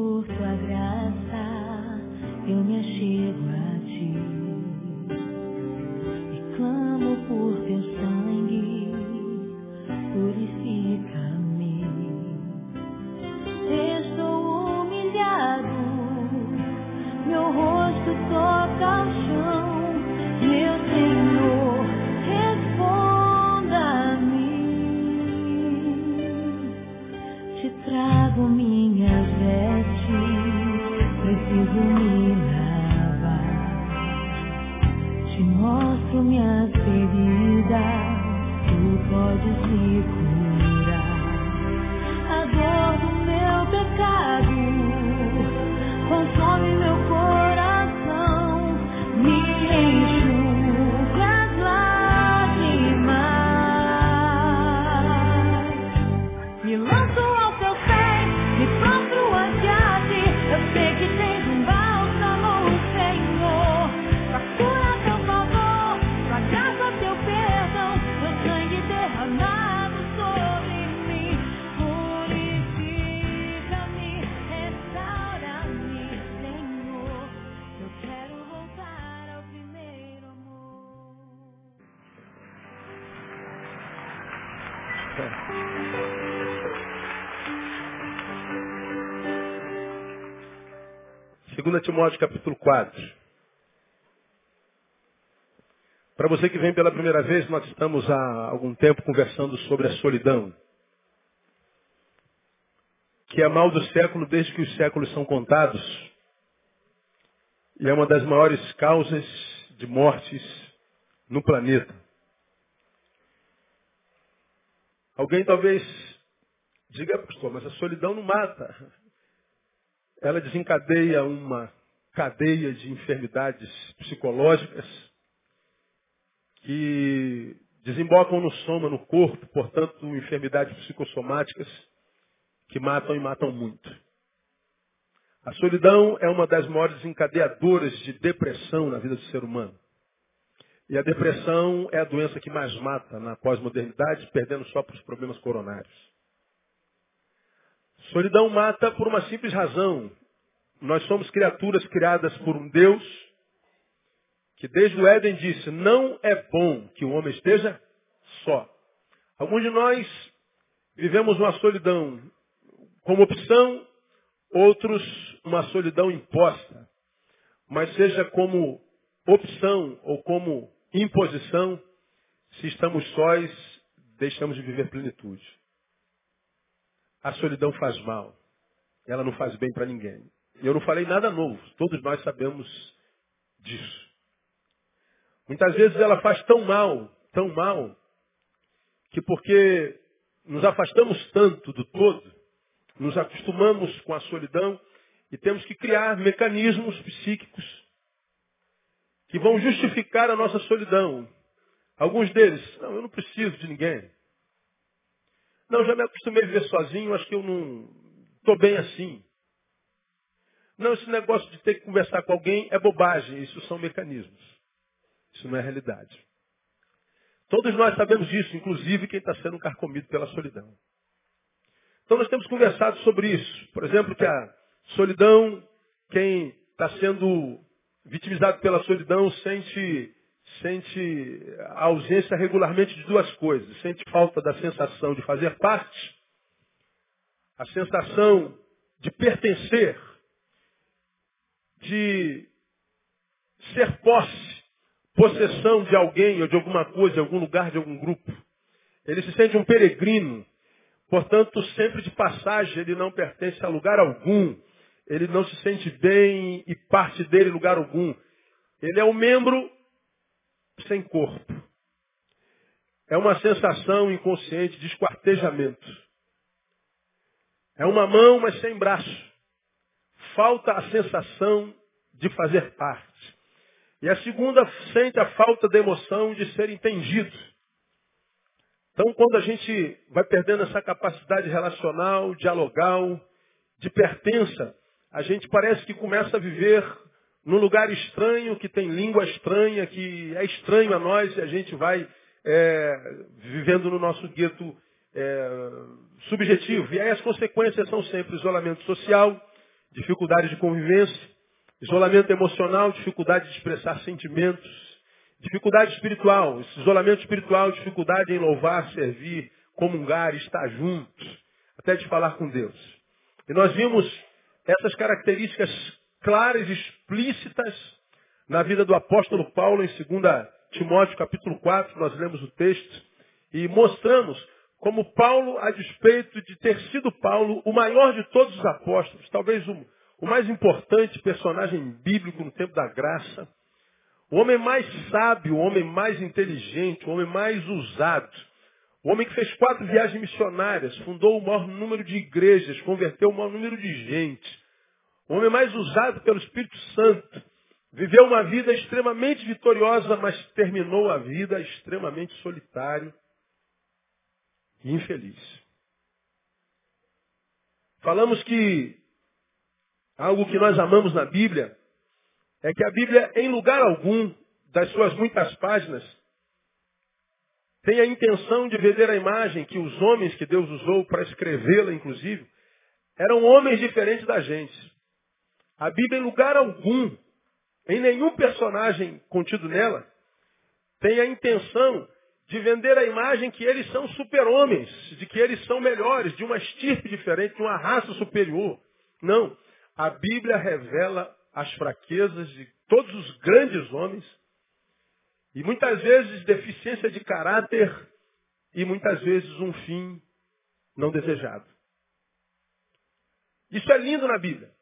por tua graça, eu me Capítulo 4. Para você que vem pela primeira vez, nós estamos há algum tempo conversando sobre a solidão. Que é mal do século desde que os séculos são contados. E é uma das maiores causas de mortes no planeta. Alguém talvez diga, pastor, mas a solidão não mata ela desencadeia uma cadeia de enfermidades psicológicas que desembocam no soma, no corpo, portanto, enfermidades psicossomáticas que matam e matam muito. A solidão é uma das maiores desencadeadoras de depressão na vida do ser humano. E a depressão é a doença que mais mata na pós-modernidade, perdendo só para os problemas coronários. Solidão mata por uma simples razão. Nós somos criaturas criadas por um Deus que desde o Éden disse, não é bom que o homem esteja só. Alguns de nós vivemos uma solidão como opção, outros uma solidão imposta. Mas seja como opção ou como imposição, se estamos sós, deixamos de viver plenitude. A solidão faz mal. Ela não faz bem para ninguém. Eu não falei nada novo. Todos nós sabemos disso. Muitas vezes ela faz tão mal, tão mal, que porque nos afastamos tanto do todo, nos acostumamos com a solidão e temos que criar mecanismos psíquicos que vão justificar a nossa solidão. Alguns deles, não, eu não preciso de ninguém. Não, já me acostumei a viver sozinho, acho que eu não estou bem assim. Não, esse negócio de ter que conversar com alguém é bobagem, isso são mecanismos. Isso não é realidade. Todos nós sabemos disso, inclusive quem está sendo carcomido pela solidão. Então nós temos conversado sobre isso. Por exemplo, que a solidão, quem está sendo vitimizado pela solidão sente, sente a ausência regularmente de duas coisas. Sente falta da sensação de fazer parte, a sensação de pertencer, de ser posse, possessão de alguém ou de alguma coisa, de algum lugar, de algum grupo. Ele se sente um peregrino, portanto, sempre de passagem, ele não pertence a lugar algum. Ele não se sente bem e parte dele lugar algum. Ele é um membro sem corpo. É uma sensação inconsciente de esquartejamento. É uma mão, mas sem braço. Falta a sensação de fazer parte. E a segunda sente a falta da emoção de ser entendido. Então, quando a gente vai perdendo essa capacidade relacional, dialogal, de pertença, a gente parece que começa a viver num lugar estranho, que tem língua estranha, que é estranho a nós, e a gente vai é, vivendo no nosso gueto é, subjetivo. E aí as consequências são sempre isolamento social, dificuldade de convivência, isolamento emocional, dificuldade de expressar sentimentos, dificuldade espiritual, isolamento espiritual, dificuldade em louvar, servir, comungar, estar juntos, até de falar com Deus. E nós vimos essas características claras e explícitas na vida do apóstolo Paulo em 2 Timóteo capítulo 4, nós lemos o texto, e mostramos como Paulo, a despeito de ter sido Paulo o maior de todos os apóstolos, talvez o, o mais importante personagem bíblico no tempo da graça, o homem mais sábio, o homem mais inteligente, o homem mais usado, o homem que fez quatro viagens missionárias, fundou o maior número de igrejas, converteu o maior número de gente, o homem mais usado pelo Espírito Santo, viveu uma vida extremamente vitoriosa, mas terminou a vida extremamente solitário e infeliz. Falamos que algo que nós amamos na Bíblia é que a Bíblia, em lugar algum das suas muitas páginas, tem a intenção de vender a imagem que os homens que Deus usou para escrevê-la, inclusive, eram homens diferentes da gente. A Bíblia, em lugar algum, em nenhum personagem contido nela, tem a intenção de vender a imagem que eles são super-homens, de que eles são melhores, de uma estirpe diferente, de uma raça superior. Não. A Bíblia revela as fraquezas de todos os grandes homens e muitas vezes deficiência de caráter e muitas vezes um fim não desejado. Isso é lindo na Bíblia.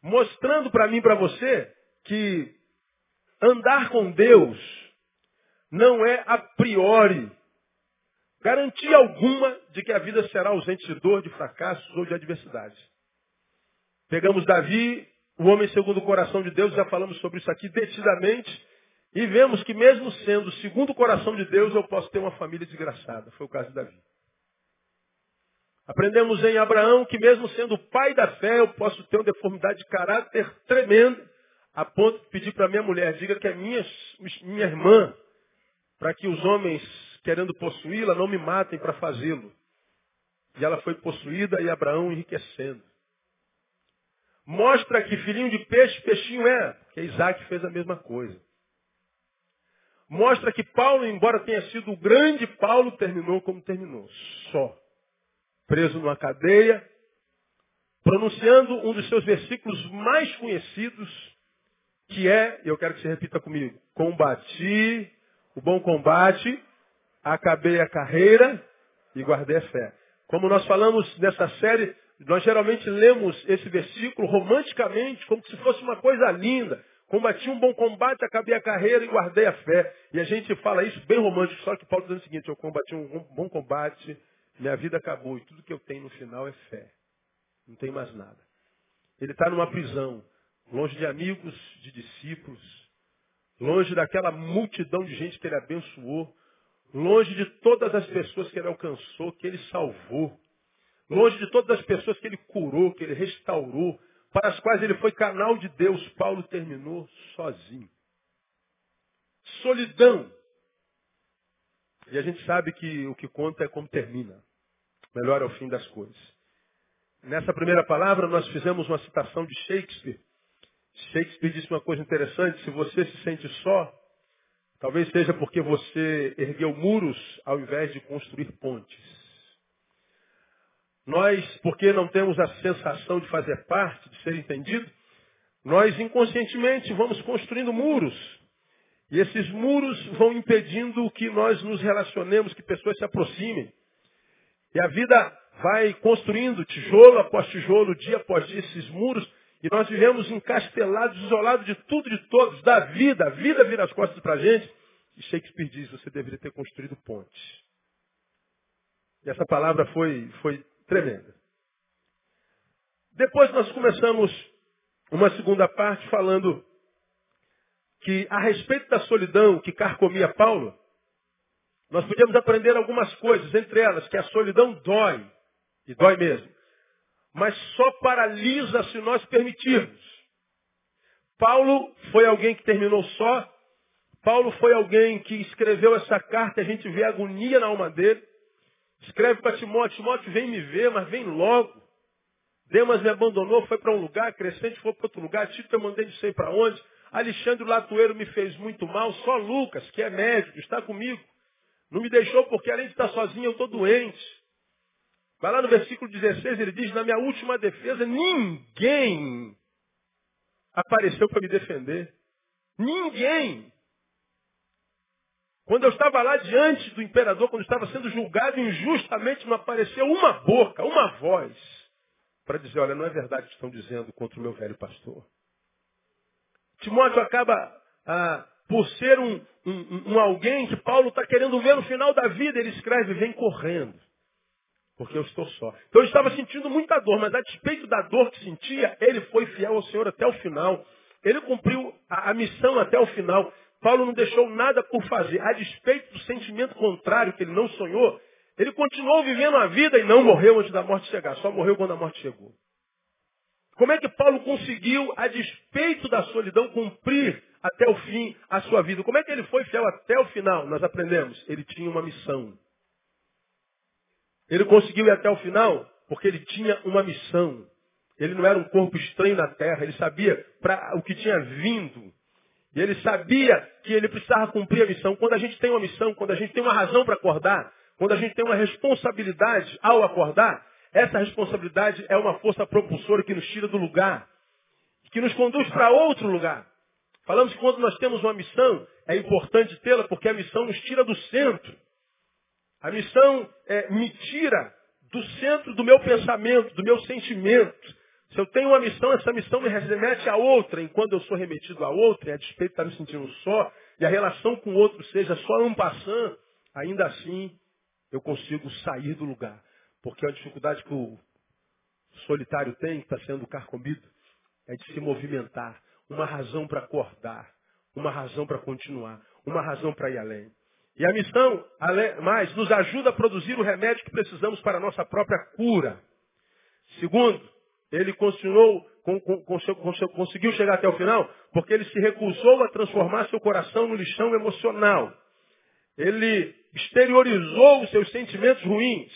Mostrando para mim e para você que andar com Deus não é a priori garantia alguma de que a vida será ausente de dor, de fracassos ou de adversidade. Pegamos Davi, o homem segundo o coração de Deus, já falamos sobre isso aqui detidamente, e vemos que mesmo sendo segundo o coração de Deus, eu posso ter uma família desgraçada. Foi o caso de Davi. Aprendemos em Abraão que mesmo sendo o pai da fé, eu posso ter uma deformidade de caráter tremenda, a ponto de pedir para minha mulher, diga que é minha, minha irmã, para que os homens, querendo possuí-la, não me matem para fazê-lo. E ela foi possuída e Abraão enriquecendo. Mostra que filhinho de peixe, peixinho é, porque Isaac fez a mesma coisa. Mostra que Paulo, embora tenha sido o grande Paulo, terminou como terminou. Só. Preso numa cadeia, pronunciando um dos seus versículos mais conhecidos, que é, eu quero que você repita comigo, combati o bom combate, acabei a carreira e guardei a fé. Como nós falamos nessa série, nós geralmente lemos esse versículo romanticamente, como se fosse uma coisa linda. Combati um bom combate, acabei a carreira e guardei a fé. E a gente fala isso bem romântico, só que Paulo dizendo o seguinte, eu combati um bom combate, minha vida acabou e tudo que eu tenho no final é fé. Não tem mais nada. Ele está numa prisão, longe de amigos, de discípulos, longe daquela multidão de gente que ele abençoou, longe de todas as pessoas que ele alcançou, que ele salvou, longe de todas as pessoas que ele curou, que ele restaurou, para as quais ele foi canal de Deus, Paulo terminou sozinho. Solidão. E a gente sabe que o que conta é como termina. Melhor é o fim das coisas. Nessa primeira palavra, nós fizemos uma citação de Shakespeare, Shakespeare disse uma coisa interessante, se você se sente só, talvez seja porque você ergueu muros ao invés de construir pontes. Nós, porque não temos a sensação de fazer parte, de ser entendido, nós inconscientemente vamos construindo muros. E esses muros vão impedindo que nós nos relacionemos, que pessoas se aproximem. E a vida vai construindo tijolo após tijolo, dia após dia, esses muros e nós vivemos encastelados, isolados de tudo, de todos, da vida. A vida vira as costas para a gente. E Shakespeare diz, você deveria ter construído pontes. E essa palavra foi, foi tremenda. Depois nós começamos uma segunda parte falando que a respeito da solidão que carcomia Paulo, nós podíamos aprender algumas coisas, entre elas que a solidão dói, e dói mesmo mas só paralisa se nós permitirmos. Paulo foi alguém que terminou só. Paulo foi alguém que escreveu essa carta, a gente vê agonia na alma dele. Escreve para Timóteo, Timóteo vem me ver, mas vem logo. Demas me abandonou, foi para um lugar, Crescente foi para outro lugar, Tito eu mandei não sei para onde. Alexandre Latoeiro me fez muito mal, só Lucas, que é médico, está comigo. Não me deixou porque além de estar sozinho eu estou doente. Vai lá no versículo 16, ele diz, na minha última defesa, ninguém apareceu para me defender. Ninguém. Quando eu estava lá diante do imperador, quando estava sendo julgado injustamente, não apareceu uma boca, uma voz, para dizer, olha, não é verdade o que estão dizendo contra o meu velho pastor. Timóteo acaba ah, por ser um, um, um alguém que Paulo está querendo ver no final da vida, ele escreve, vem correndo, porque eu estou só. Então eu estava sentindo muita dor, mas a despeito da dor que sentia, ele foi fiel ao Senhor até o final. Ele cumpriu a, a missão até o final. Paulo não deixou nada por fazer. A despeito do sentimento contrário que ele não sonhou, ele continuou vivendo a vida e não morreu antes da morte chegar. Só morreu quando a morte chegou. Como é que Paulo conseguiu, a despeito da solidão, cumprir até o fim a sua vida? Como é que ele foi fiel até o final? Nós aprendemos. Ele tinha uma missão. Ele conseguiu ir até o final porque ele tinha uma missão. Ele não era um corpo estranho na terra. Ele sabia para o que tinha vindo. E ele sabia que ele precisava cumprir a missão. Quando a gente tem uma missão, quando a gente tem uma razão para acordar, quando a gente tem uma responsabilidade ao acordar, essa responsabilidade é uma força propulsora que nos tira do lugar, que nos conduz para outro lugar. Falamos que quando nós temos uma missão, é importante tê-la porque a missão nos tira do centro. A missão é, me tira do centro do meu pensamento, do meu sentimento. Se eu tenho uma missão, essa missão me remete a outra. Enquanto eu sou remetido a outra, e a despeito de estar me sentindo só, e a relação com o outro seja só um passando, ainda assim eu consigo sair do lugar. Porque a dificuldade que o solitário tem, que está sendo carcomido, é de se movimentar. Uma razão para acordar, uma razão para continuar, uma razão para ir além. E a missão, mais, nos ajuda a produzir o remédio que precisamos para a nossa própria cura. Segundo, ele continuou, com, com, com, conseguiu chegar até o final, porque ele se recusou a transformar seu coração no lixão emocional. Ele exteriorizou os seus sentimentos ruins.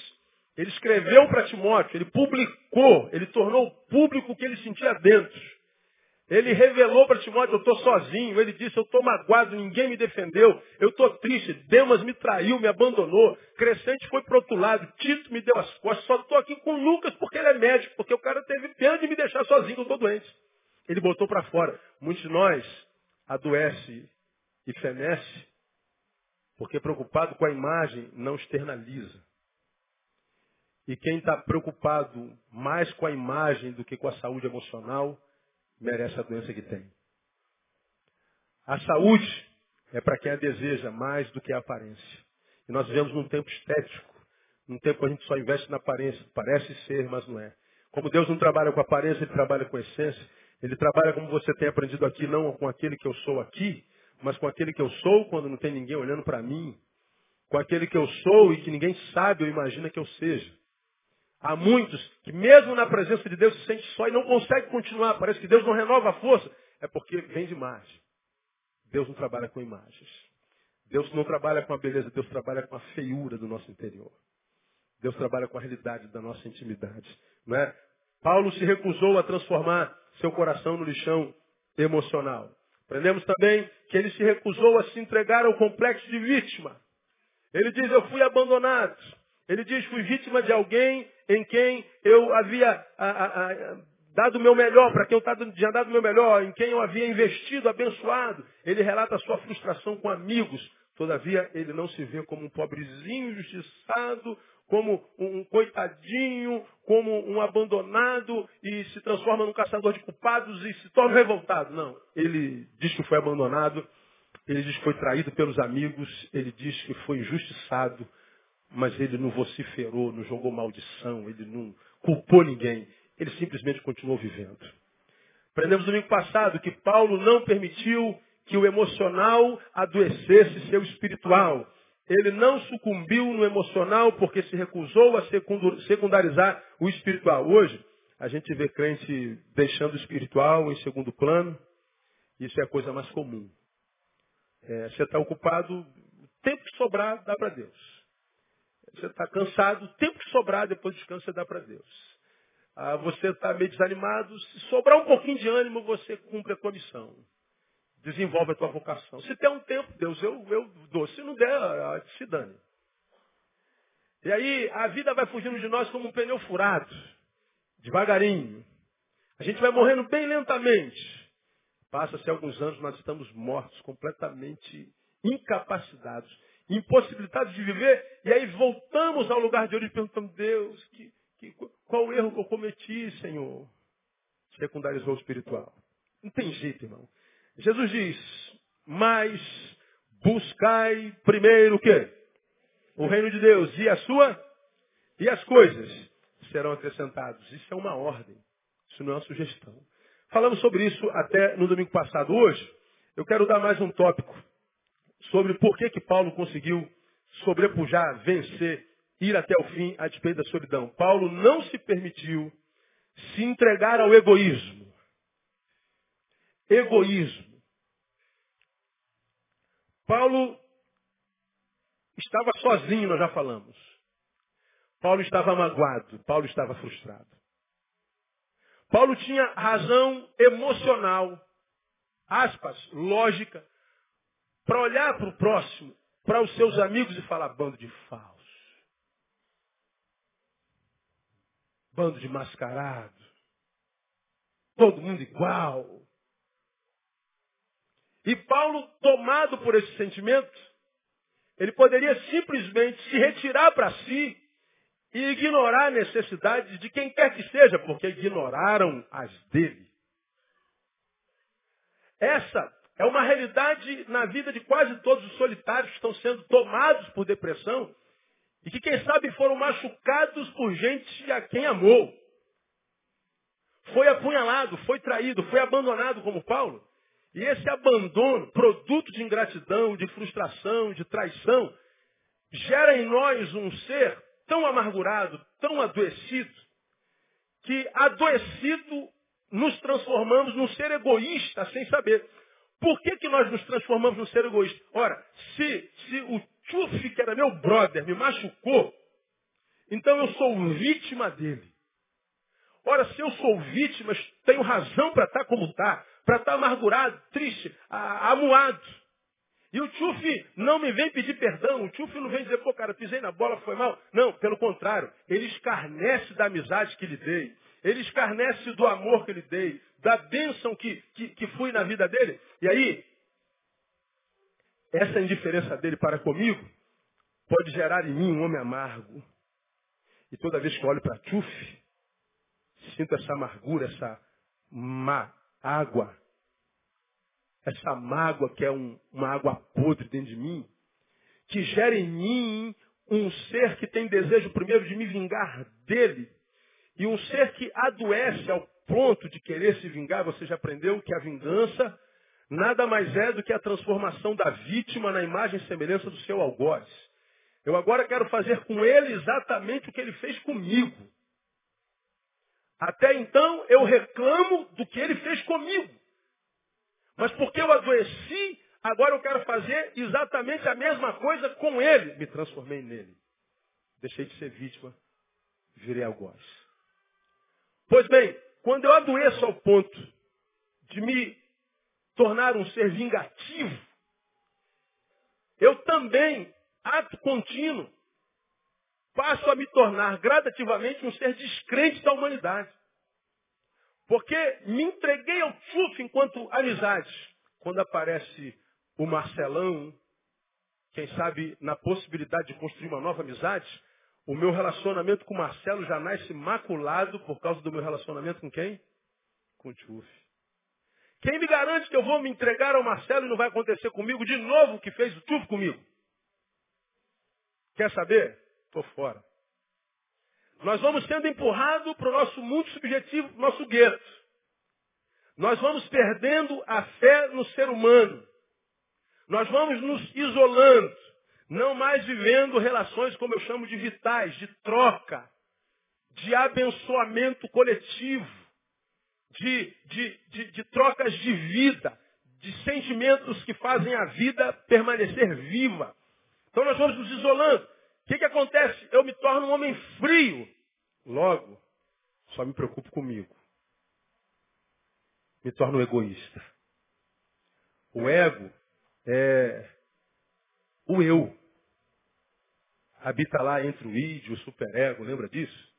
Ele escreveu para Timóteo, ele publicou, ele tornou público o que ele sentia dentro. Ele revelou para Timóteo, eu estou sozinho. Ele disse, eu estou magoado, ninguém me defendeu. Eu estou triste, Demas me traiu, me abandonou. Crescente foi para outro lado, Tito me deu as costas. Só estou aqui com Lucas porque ele é médico, porque o cara teve pena de me deixar sozinho, eu estou doente. Ele botou para fora. Muitos de nós adoece e fenece porque preocupado com a imagem não externaliza. E quem está preocupado mais com a imagem do que com a saúde emocional, merece a doença que tem. A saúde é para quem a deseja mais do que a aparência. E nós vivemos num tempo estético, num tempo que a gente só investe na aparência. Parece ser, mas não é. Como Deus não trabalha com aparência, Ele trabalha com essência. Ele trabalha como você tem aprendido aqui, não com aquele que eu sou aqui, mas com aquele que eu sou quando não tem ninguém olhando para mim. Com aquele que eu sou e que ninguém sabe ou imagina que eu seja. Há muitos que mesmo na presença de Deus se sente só e não consegue continuar. Parece que Deus não renova a força. É porque vem de imagem. Deus não trabalha com imagens. Deus não trabalha com a beleza, Deus trabalha com a feiura do nosso interior. Deus trabalha com a realidade da nossa intimidade. Não é? Paulo se recusou a transformar seu coração no lixão emocional. Aprendemos também que ele se recusou a se entregar ao complexo de vítima. Ele diz, eu fui abandonado. Ele diz, fui vítima de alguém em quem eu havia a, a, a, dado o meu melhor, para quem eu tinha dado o meu melhor, em quem eu havia investido, abençoado. Ele relata a sua frustração com amigos. Todavia, ele não se vê como um pobrezinho injustiçado, como um coitadinho, como um abandonado e se transforma num caçador de culpados e se torna revoltado. Não. Ele diz que foi abandonado, ele diz que foi traído pelos amigos, ele diz que foi injustiçado, mas ele não vociferou, não jogou maldição, ele não culpou ninguém. Ele simplesmente continuou vivendo. Aprendemos no domingo passado que Paulo não permitiu que o emocional adoecesse seu espiritual. Ele não sucumbiu no emocional porque se recusou a secundarizar o espiritual. Hoje, a gente vê crente deixando o espiritual em segundo plano. Isso é a coisa mais comum. É, você está ocupado, o tempo que sobrar, dá para Deus. Você está cansado, o tempo que sobrar depois do descanso você dá para Deus. ah, você está meio desanimado, se sobrar um pouquinho de ânimo, você cumpre a tua missão. Desenvolve a tua vocação. Se der um tempo, Deus, eu, eu dou. Se não der, ah, se dane. E aí a vida vai fugindo de nós como um pneu furado, devagarinho. A gente vai morrendo bem lentamente. Passa-se alguns anos, nós estamos mortos, completamente incapacitados, impossibilitados de viver, e aí voltamos ao lugar de origem perguntamos, Deus, que, que, qual o erro que eu cometi, Senhor? Secundarizou o espiritual. Não tem jeito, irmão. Jesus diz, mas buscai primeiro o quê? O reino de Deus e a sua e as coisas serão acrescentadas. Isso é uma ordem. Isso não é uma sugestão. Falamos sobre isso até no domingo passado. Hoje, eu quero dar mais um tópico sobre por que, que Paulo conseguiu sobrepujar, vencer, ir até o fim a despeito da solidão. Paulo não se permitiu se entregar ao egoísmo. Egoísmo. Paulo estava sozinho, nós já falamos. Paulo estava magoado, Paulo estava frustrado. Paulo tinha razão emocional, aspas, lógica, para olhar para o próximo, para os seus amigos e falar bando de falso. Bando de mascarado. Todo mundo igual. E Paulo, tomado por esse sentimento, ele poderia simplesmente se retirar para si e ignorar a necessidade de quem quer que seja, porque ignoraram as dele. Essa é uma realidade na vida de quase todos os solitários que estão sendo tomados por depressão e que, quem sabe, foram machucados por gente a quem amou. Foi apunhalado, foi traído, foi abandonado como Paulo. E esse abandono, produto de ingratidão, de frustração, de traição, gera em nós um ser tão amargurado, tão adoecido, que adoecido nos transformamos num ser egoísta sem saber. Por que, que nós nos transformamos num ser egoísta? Ora, se, se o Tchuf, que era meu brother, me machucou, então eu sou vítima dele. Ora, se eu sou vítima, tenho razão para estar como está, para estar amargurado, triste, amuado. E o Tchuf não me vem pedir perdão. O Tchuf não vem dizer, pô, cara, pisei na bola, foi mal. Não, pelo contrário. Ele escarnece da amizade que lhe dei. Ele escarnece do amor que lhe dei. Da bênção que, que, que fui na vida dele. E aí, essa indiferença dele para comigo pode gerar em mim um homem amargo. E toda vez que olho para Tchuf, sinto essa amargura, essa má água essa mágoa que é um, uma água podre dentro de mim, que gera em mim um ser que tem desejo primeiro de me vingar dele, e um ser que adoece ao ponto de querer se vingar, você já aprendeu que a vingança nada mais é do que a transformação da vítima na imagem e semelhança do seu algoz. Eu agora quero fazer com ele exatamente o que ele fez comigo. Até então eu reclamo do que ele fez comigo. Mas porque eu adoeci, agora eu quero fazer exatamente a mesma coisa com ele. Me transformei nele. Deixei de ser vítima, virei algoz. Pois bem, quando eu adoeço ao ponto de me tornar um ser vingativo, eu também, ato contínuo, passo a me tornar gradativamente um ser descrente da humanidade. Porque me entreguei ao tchuf enquanto amizade. Quando aparece o Marcelão, quem sabe na possibilidade de construir uma nova amizade, o meu relacionamento com Marcelo já nasce maculado por causa do meu relacionamento com quem? Com o Tchuf. Quem me garante que eu vou me entregar ao Marcelo e não vai acontecer comigo de novo o que fez o Tchuf comigo? Quer saber? Estou fora. Nós vamos sendo empurrados para o nosso mundo subjetivo, nosso gueto. Nós vamos perdendo a fé no ser humano. Nós vamos nos isolando, não mais vivendo relações, como eu chamo de vitais, de troca, de abençoamento coletivo, de, de, de, de trocas de vida, de sentimentos que fazem a vida permanecer viva. Então nós vamos nos isolando. O que, que acontece? Eu me torno um homem frio. Logo, Só me preocupo comigo. Me torno egoísta. O ego é o eu. Habita lá entre o id e o superego, lembra disso?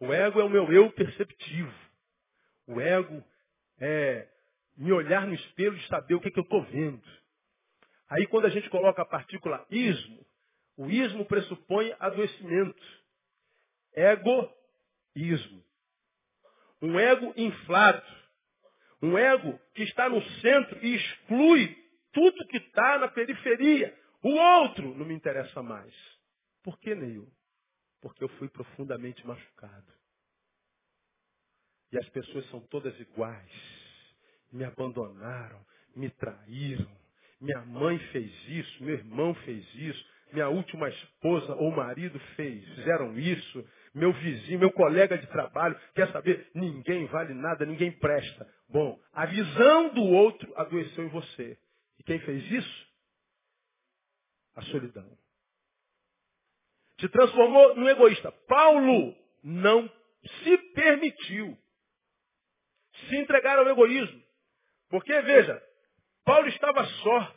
O ego é o meu eu perceptivo. O ego é me olhar no espelho e saber o que, que eu estou vendo. Aí quando a gente coloca a partícula ismo, o ismo pressupõe adoecimento. Egoísmo. Um ego inflado. Um ego que está no centro e exclui tudo que está na periferia. O outro não me interessa mais. Por que, Neil? Porque eu fui profundamente machucado. E as pessoas são todas iguais. Me abandonaram, me traíram. Minha mãe fez isso, meu irmão fez isso, minha última esposa ou marido fez, fizeram isso, meu vizinho, meu colega de trabalho, quer saber? Ninguém vale nada, ninguém presta. Bom, a visão do outro adoeceu em você. E quem fez isso? A solidão. Te transformou num egoísta. Paulo não se permitiu se entregar ao egoísmo. Porque, veja, Paulo estava só,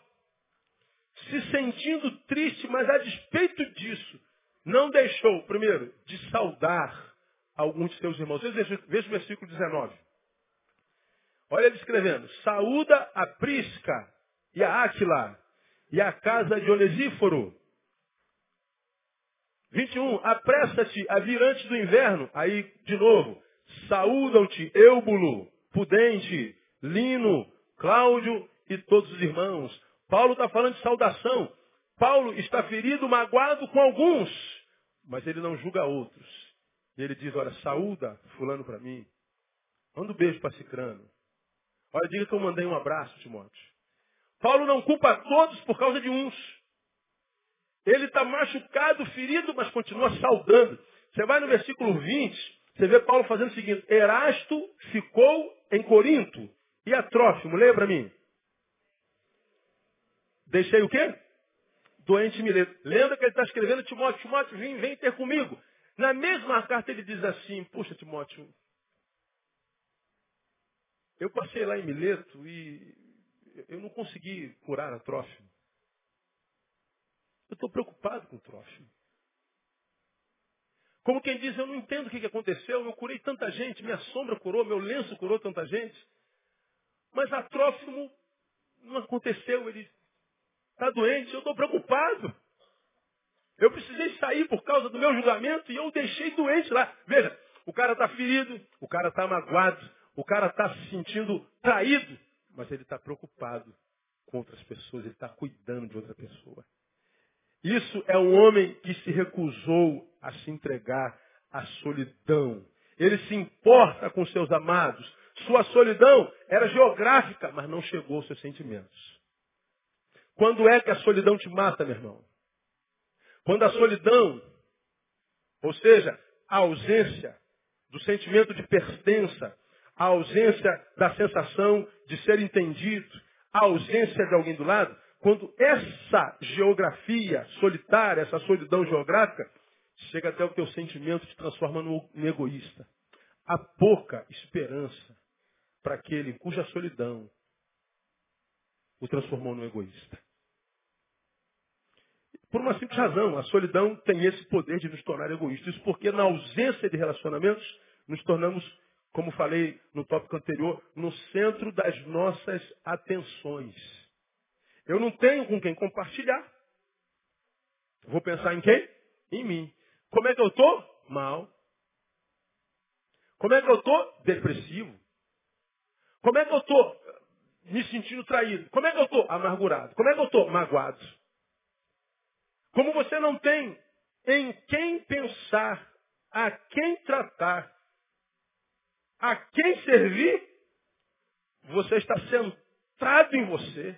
se sentindo triste, mas a despeito disso, não deixou, primeiro, de saudar alguns de seus irmãos. Veja, o versículo 19. Olha ele escrevendo. Saúda a Prisca e a Áquila e a casa de Onesíforo. 21. Apressa-te a vir antes do inverno. Aí, de novo. Saúdam-te Eubulo, Pudente, Lino, Cláudio e todos os irmãos. Paulo está falando de saudação. Paulo está ferido, magoado com alguns, mas ele não julga outros. Ele diz, olha, saúda fulano para mim. Manda um beijo para Cicrano. Olha, diga que eu mandei um abraço, Timóteo. Paulo não culpa todos por causa de uns. Ele está machucado, ferido, mas continua saudando. Você vai no versículo 20, você vê Paulo fazendo o seguinte, Erasto ficou em Corinto e a Trófimo, lembra para mim? Deixei o quê? Doente me Lembra que ele está escrevendo Timóteo, Timóteo, vem, vem ter comigo. Na mesma carta ele diz assim, puxa Timóteo, eu passei lá em Mileto e eu não consegui curar a Trófimo. Eu estou preocupado com o Trófimo. Como quem diz, eu não entendo o que aconteceu, eu curei tanta gente, minha sombra curou, meu lenço curou tanta gente. Mas a Trófimo não aconteceu, ele está doente, eu estou preocupado. Eu precisei sair por causa do meu julgamento e eu deixei doente lá. Veja, o cara está ferido, o cara está magoado, o cara está se sentindo traído, mas ele está preocupado com outras pessoas, ele está cuidando de outra pessoa. Isso é um homem que se recusou a se entregar à solidão. Ele se importa com seus amados. Sua solidão era geográfica, mas não chegou aos seus sentimentos. Quando é que a solidão te mata, meu irmão? Quando a solidão, ou seja, a ausência do sentimento de pertença, a ausência da sensação de ser entendido, a ausência de alguém do lado, quando essa geografia solitária, essa solidão geográfica, chega até o teu sentimento te transforma no egoísta. Há pouca esperança para aquele cuja solidão o transformou no egoísta. Por uma simples razão, a solidão tem esse poder de nos tornar egoístas. Isso porque na ausência de relacionamentos, nos tornamos, como falei no tópico anterior, no centro das nossas atenções. Eu não tenho com quem compartilhar. Vou pensar em quem? Em mim. Como é que eu estou? Mal. Como é que eu estou? Depressivo. Como é que eu estou? Me sentindo traído. Como é que eu estou? Amargurado. Como é que eu estou? Magoado. Como você não tem em quem pensar, a quem tratar, a quem servir, você está centrado em você.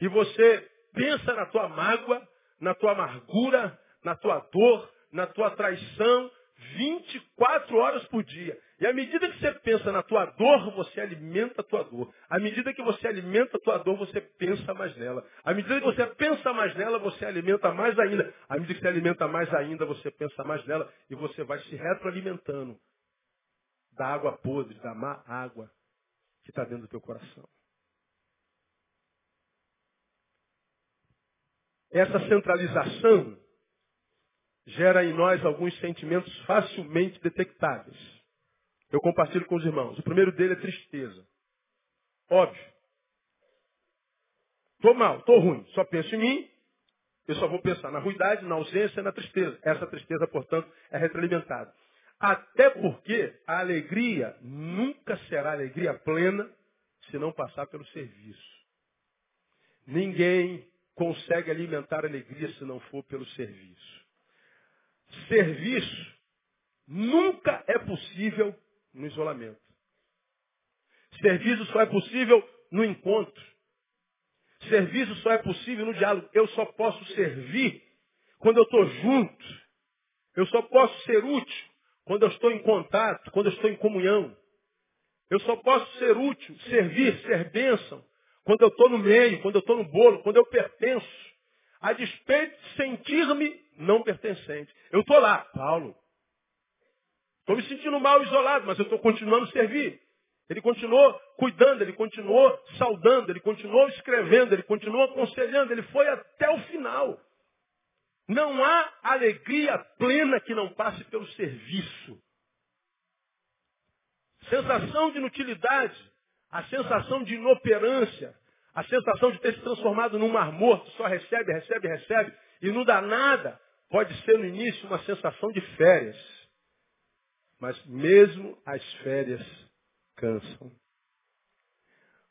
E você pensa na tua mágoa, na tua amargura, na tua dor, na tua traição, 24 horas por dia. E à medida que você pensa na tua dor, você alimenta a tua dor. À medida que você alimenta a tua dor, você pensa mais nela. À medida que você pensa mais nela, você alimenta mais ainda. À medida que você alimenta mais ainda, você pensa mais nela e você vai se retroalimentando da água podre, da má água que está dentro do teu coração. Essa centralização gera em nós alguns sentimentos facilmente detectáveis. Eu compartilho com os irmãos. O primeiro dele é tristeza. Óbvio. Estou mal, estou ruim. Só penso em mim. Eu só vou pensar na ruidade, na ausência e na tristeza. Essa tristeza, portanto, é retroalimentada. Até porque a alegria nunca será alegria plena se não passar pelo serviço. Ninguém consegue alimentar a alegria se não for pelo serviço. Serviço nunca é possível no isolamento. Serviço só é possível no encontro. Serviço só é possível no diálogo. Eu só posso servir quando eu estou junto. Eu só posso ser útil quando eu estou em contato, quando eu estou em comunhão. Eu só posso ser útil, servir, ser bênção, quando eu estou no meio, quando eu estou no bolo, quando eu pertenço, a despeito de sentir-me não pertencente. Eu estou lá, Paulo. Estou me sentindo mal, isolado, mas eu estou continuando a servir. Ele continuou cuidando, ele continuou saudando, ele continuou escrevendo, ele continuou aconselhando, ele foi até o final. Não há alegria plena que não passe pelo serviço. Sensação de inutilidade a sensação de inoperância, a sensação de ter se transformado num mar morto, só recebe, recebe, recebe, e não dá nada, pode ser no início uma sensação de férias. Mas mesmo as férias cansam.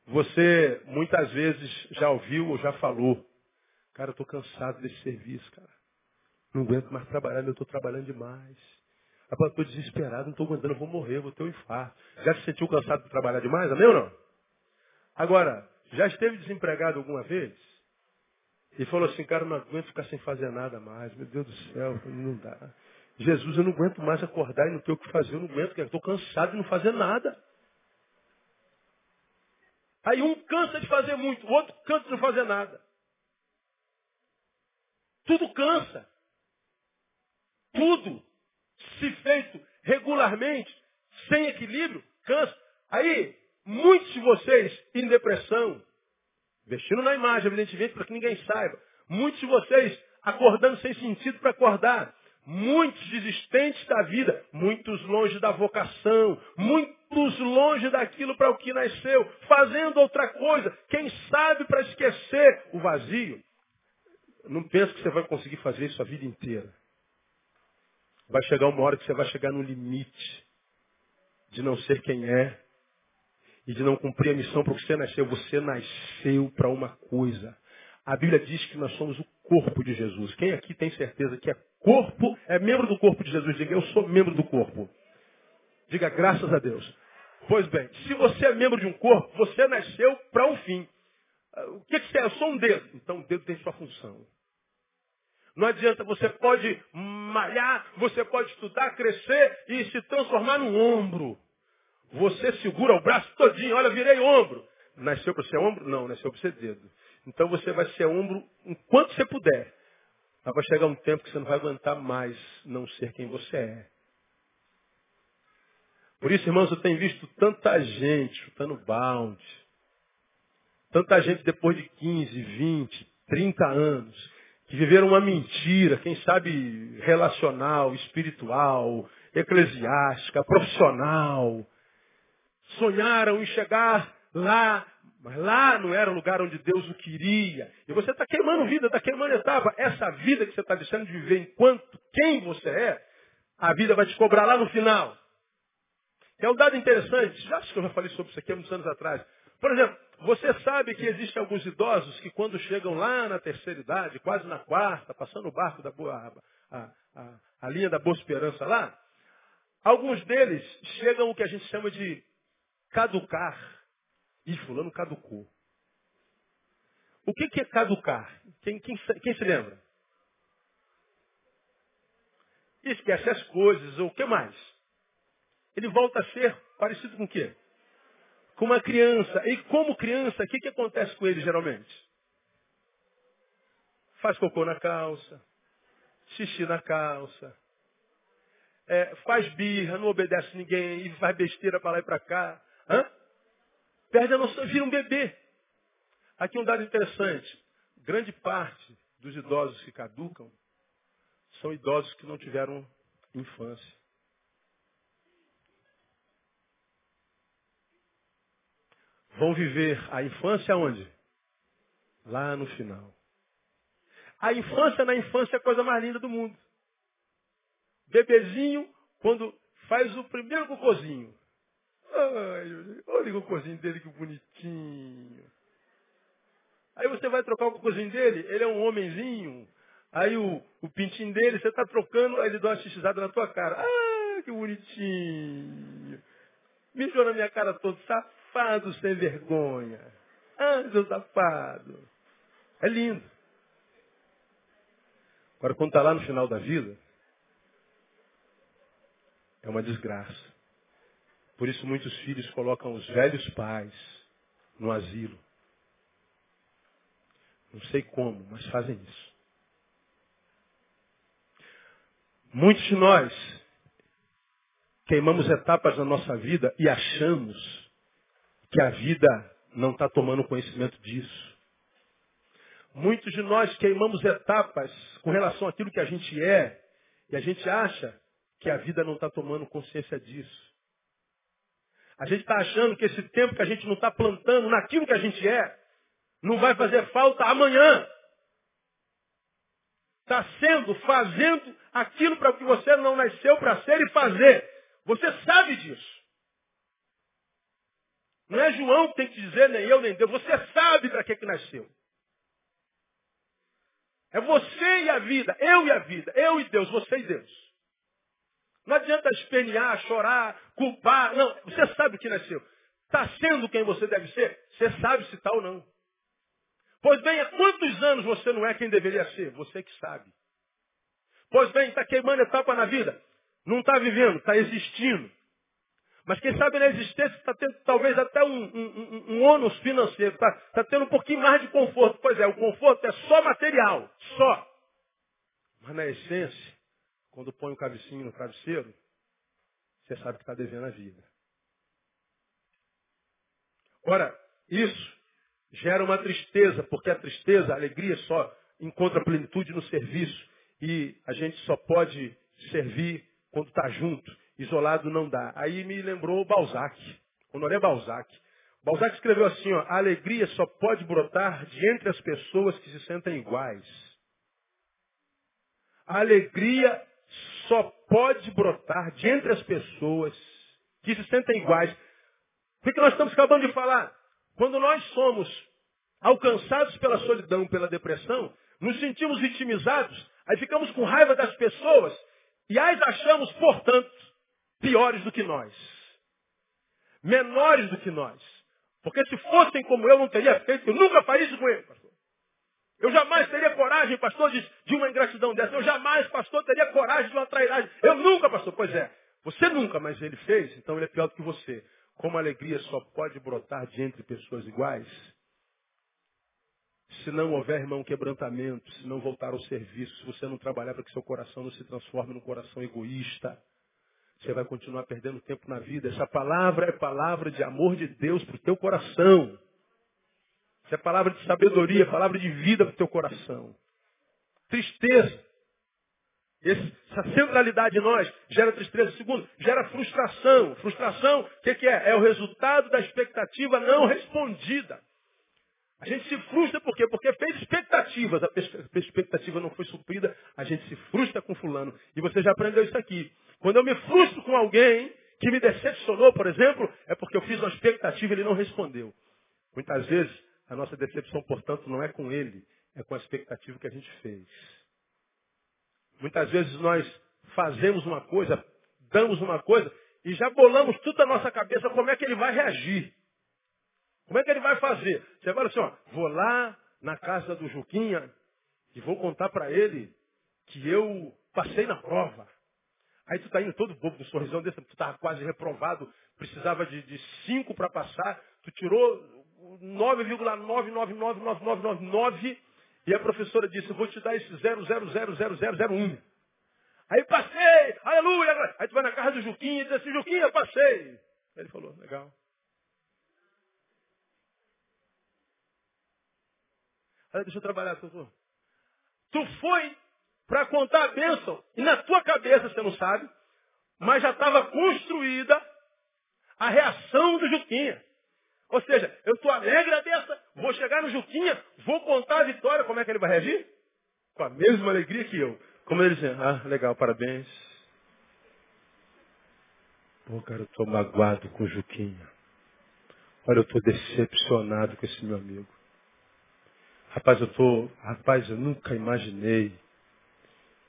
Você muitas vezes já ouviu ou já falou, cara, eu estou cansado desse serviço, cara. Não aguento mais trabalhar, eu estou trabalhando demais. Rapaz, estou desesperado, não estou aguentando, vou morrer, vou ter um infarto. Já se sentiu cansado de trabalhar demais, amém ou não? Agora, já esteve desempregado alguma vez? E falou assim, cara, não aguento ficar sem fazer nada mais. Meu Deus do céu, não dá. Jesus, eu não aguento mais acordar e não ter o que fazer, eu não aguento, estou cansado de não fazer nada. Aí um cansa de fazer muito, o outro cansa de não fazer nada. Tudo cansa. Tudo se feito regularmente, sem equilíbrio, cansa. Aí, muitos de vocês em depressão, vestindo na imagem, evidentemente, para que ninguém saiba. Muitos de vocês acordando sem sentido para acordar. Muitos desistentes da vida, muitos longe da vocação, muitos longe daquilo para o que nasceu, fazendo outra coisa, quem sabe para esquecer o vazio. Não pense que você vai conseguir fazer isso a vida inteira. Vai chegar uma hora que você vai chegar no limite de não ser quem é e de não cumprir a missão para que você nasceu. Você nasceu para uma coisa. A Bíblia diz que nós somos o corpo de Jesus. Quem aqui tem certeza que é corpo, é membro do corpo de Jesus? Diga, eu sou membro do corpo. Diga, graças a Deus. Pois bem, se você é membro de um corpo, você nasceu para um fim. Ah, o que, que você é? Eu sou um dedo. Então o dedo tem sua função. Não adianta, você pode malhar, você pode estudar, crescer e se transformar num ombro. Você segura o braço todinho, olha, virei ombro. Nasceu para ser ombro? Não, nasceu para ser dedo. Então você vai ser ombro enquanto você puder. Mas vai chegar um tempo que você não vai aguentar mais não ser quem você é. Por isso, irmãos, eu tenho visto tanta gente chutando balde. Tanta gente depois de 15, 20, 30 anos que viveram uma mentira, quem sabe relacional, espiritual, eclesiástica, profissional. Sonharam em chegar lá, mas lá não era o lugar onde Deus o queria. E você está queimando vida, está queimando etapa. Essa vida que você está deixando de viver enquanto quem você é, a vida vai te cobrar lá no final. É um dado interessante, já acho que eu já falei sobre isso aqui há muitos anos atrás. Por exemplo, você sabe que existem alguns idosos que quando chegam lá na terceira idade, quase na quarta, passando o barco da boa, a, a, a linha da Boa Esperança lá, alguns deles chegam o que a gente chama de caducar. E fulano caducou. O que, que é caducar? Quem, quem, quem se lembra? que esquece as coisas, ou o que mais? Ele volta a ser parecido com o quê? Com uma criança. E como criança, o que, que acontece com ele geralmente? Faz cocô na calça, xixi na calça, é, faz birra, não obedece ninguém, e faz besteira para lá e para cá. Hã? Perde a noção, vira um bebê. Aqui um dado interessante. Grande parte dos idosos que caducam são idosos que não tiveram infância. Vão viver a infância onde? Lá no final. A infância na infância é a coisa mais linda do mundo. Bebezinho, quando faz o primeiro cocôzinho. Ai, olha o cocôzinho dele que bonitinho. Aí você vai trocar o cocôzinho dele, ele é um homenzinho. Aí o, o pintinho dele, você está trocando, aí ele dá uma xixizada na tua cara. Ah, que bonitinho. Mijou na minha cara todo, safado sem vergonha. Ah, safado. É lindo. Agora, quando está lá no final da vida, é uma desgraça. Por isso muitos filhos colocam os velhos pais no asilo. Não sei como, mas fazem isso. Muitos de nós queimamos etapas da nossa vida e achamos que a vida não está tomando conhecimento disso. Muitos de nós queimamos etapas com relação àquilo que a gente é e a gente acha que a vida não está tomando consciência disso. A gente está achando que esse tempo que a gente não está plantando naquilo que a gente é, não vai fazer falta amanhã. Está sendo, fazendo aquilo para que você não nasceu para ser e fazer. Você sabe disso. Não é João que tem que dizer, nem eu, nem Deus. Você sabe para que, que nasceu. É você e a vida, eu e a vida, eu e Deus, você e Deus. Não adianta espernear, chorar, culpar. Não, você sabe que nasceu. Está sendo quem você deve ser? Você sabe se está ou não. Pois bem, há quantos anos você não é quem deveria ser? Você que sabe. Pois bem, está queimando etapa na vida. Não está vivendo, está existindo. Mas quem sabe na existência está tendo talvez até um, um, um, um ônus financeiro, está tá tendo um pouquinho mais de conforto. Pois é, o conforto é só material, só. Mas na essência, quando põe o cabecinho no travesseiro, você sabe que está devendo a vida. Ora, isso gera uma tristeza, porque a tristeza, a alegria só encontra plenitude no serviço. E a gente só pode servir quando está junto. Isolado não dá. Aí me lembrou Balzac, Honoré Balzac. Balzac escreveu assim, ó, a alegria só pode brotar de entre as pessoas que se sentem iguais. A alegria só pode brotar de entre as pessoas que se sentem iguais. O que nós estamos acabando de falar? Quando nós somos alcançados pela solidão, pela depressão, nos sentimos vitimizados, aí ficamos com raiva das pessoas e as achamos, portanto, piores do que nós. Menores do que nós. Porque se fossem como eu, não teria feito, eu nunca faria isso com ele, pastor. Eu jamais teria coragem, pastor, de, de uma ingratidão dessa. Eu jamais, pastor, teria coragem de uma trairagem. Eu nunca, pastor. Pois é, você nunca, mas ele fez, então ele é pior do que você. Como a alegria só pode brotar de entre pessoas iguais, se não houver, irmão, quebrantamento, se não voltar ao serviço, se você não trabalhar para que seu coração não se transforme num coração egoísta, você vai continuar perdendo tempo na vida. Essa palavra é palavra de amor de Deus para o teu coração. Isso é palavra de sabedoria, palavra de vida para o teu coração. Tristeza. Essa centralidade em nós gera tristeza. Segundo, gera frustração. Frustração, o que, que é? É o resultado da expectativa não respondida. A gente se frustra por quê? Porque fez expectativas, a expectativa não foi suprida, a gente se frustra com fulano. E você já aprendeu isso aqui. Quando eu me frustro com alguém que me decepcionou, por exemplo, é porque eu fiz uma expectativa e ele não respondeu. Muitas vezes a nossa decepção, portanto, não é com ele, é com a expectativa que a gente fez. Muitas vezes nós fazemos uma coisa, damos uma coisa, e já bolamos tudo na nossa cabeça como é que ele vai reagir. Como é que ele vai fazer? Você fala assim, ó, vou lá na casa do Juquinha e vou contar para ele que eu passei na prova. Aí tu tá indo todo bobo com um sorrisão desse, tu tava quase reprovado, precisava de, de cinco para passar, tu tirou 9,999999 e a professora disse, vou te dar esse 0000001. Aí passei, aleluia. Aí tu vai na casa do Juquinha e diz assim, Juquinha, passei. Aí ele falou, legal. Aí deixa eu trabalhar, doutor. Tu foi para contar a bênção e na tua cabeça, você não sabe, mas já estava construída a reação do Juquinha. Ou seja, eu estou alegre a dessa, vou chegar no Juquinha, vou contar a vitória, como é que ele vai reagir? Com a mesma alegria que eu. Como ele dizia, ah, legal, parabéns. Pô, cara, eu estou magoado com o Juquinha. Olha, eu estou decepcionado com esse meu amigo. Rapaz, eu tô, rapaz, eu nunca imaginei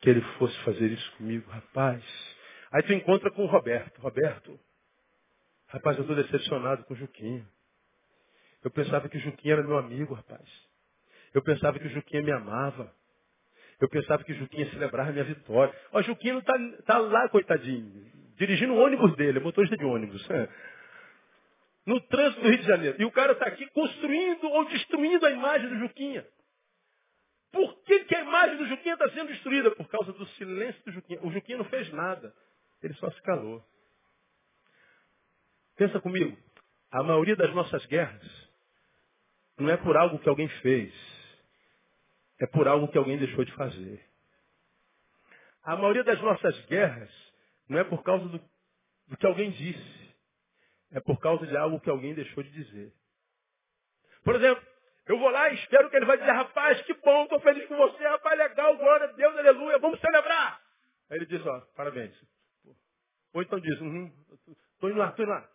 que ele fosse fazer isso comigo, rapaz. Aí tu encontra com o Roberto. Roberto, rapaz, eu estou decepcionado com o Juquinha. Eu pensava que o Juquinha era meu amigo, rapaz. Eu pensava que o Juquinha me amava. Eu pensava que o Juquinha celebrava minha vitória. Ó, o Juquinha não tá, tá lá, coitadinho, dirigindo o ônibus dele, é motorista de ônibus. No trânsito do Rio de Janeiro. E o cara está aqui construindo ou destruindo a imagem do Juquinha. Por que, que a imagem do Juquinha está sendo destruída? Por causa do silêncio do Juquinha. O Juquinha não fez nada. Ele só se calou. Pensa comigo. A maioria das nossas guerras não é por algo que alguém fez, é por algo que alguém deixou de fazer. A maioria das nossas guerras não é por causa do, do que alguém disse, é por causa de algo que alguém deixou de dizer. Por exemplo, eu vou lá e espero que ele vai dizer, rapaz, que bom, estou feliz com você, rapaz, legal, glória a Deus, aleluia, vamos celebrar. Aí ele diz, ó, parabéns. Ou então diz, uhum, estou indo lá, estou indo lá.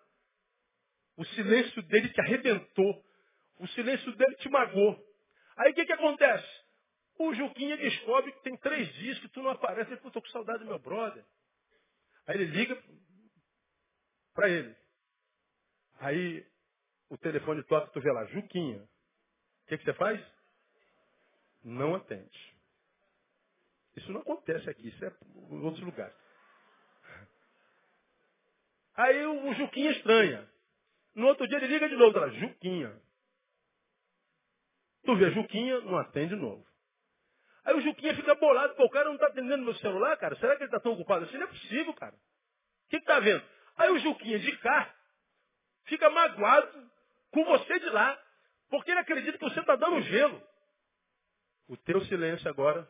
O silêncio dele te arrebentou. O silêncio dele te magoou. Aí o que, que acontece? O Juquinha descobre que tem três dias que tu não aparece. Ele, estou com saudade do meu brother. Aí ele liga para ele. Aí o telefone toca, tu vê lá, Juquinha. O que, que você faz? Não atende. Isso não acontece aqui, isso é em outros lugares. Aí o Juquinha estranha. No outro dia ele liga de novo, lá, Juquinha. Tu vê Juquinha, não atende de novo. Aí o Juquinha fica bolado, pô, o cara não está atendendo meu celular, cara? Será que ele está tão ocupado assim? Não é possível, cara. O que está vendo? Aí o Juquinha de cá fica magoado com você de lá, porque ele acredita que você está dando gelo. O teu silêncio agora